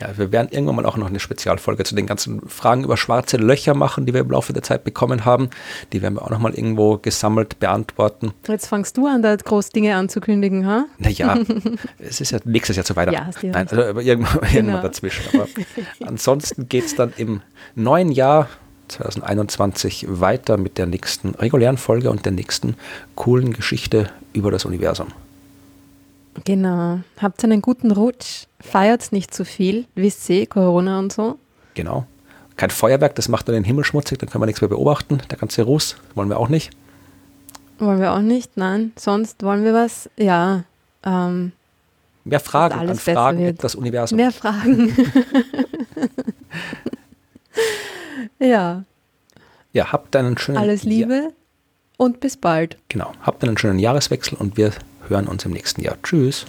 Ja, wir werden irgendwann mal auch noch eine Spezialfolge zu den ganzen Fragen über schwarze Löcher machen, die wir im Laufe der Zeit bekommen haben. Die werden wir auch noch mal irgendwo gesammelt beantworten. Jetzt fangst du an, da groß Dinge anzukündigen, ha? Naja, es ist ja nächstes Jahr zu Weihnachten. Ja, hast du Nein, also irgendwann, Genau. irgendwann dazwischen. Aber ansonsten geht es dann im neuen Jahr 2021 weiter mit der nächsten regulären Folge und der nächsten coolen Geschichte über das Universum. Genau. Habt einen guten Rutsch. Feiert nicht zu viel. Wisst ihr, Corona und so. Genau. Kein Feuerwerk, das macht nur den Himmel schmutzig, dann können wir nichts mehr beobachten. Der ganze Ruß wollen wir auch nicht. Wollen wir auch nicht, nein. Sonst wollen wir was, ja, ähm, Mehr Fragen alles an Fragen wird. das Universum. mehr Fragen. ja, Ja, habt einen schönen alles Ja, Liebe und bis bald. genau. Habt einen schönen Jahreswechsel und wir hören uns im nächsten Jahr. Tschüss.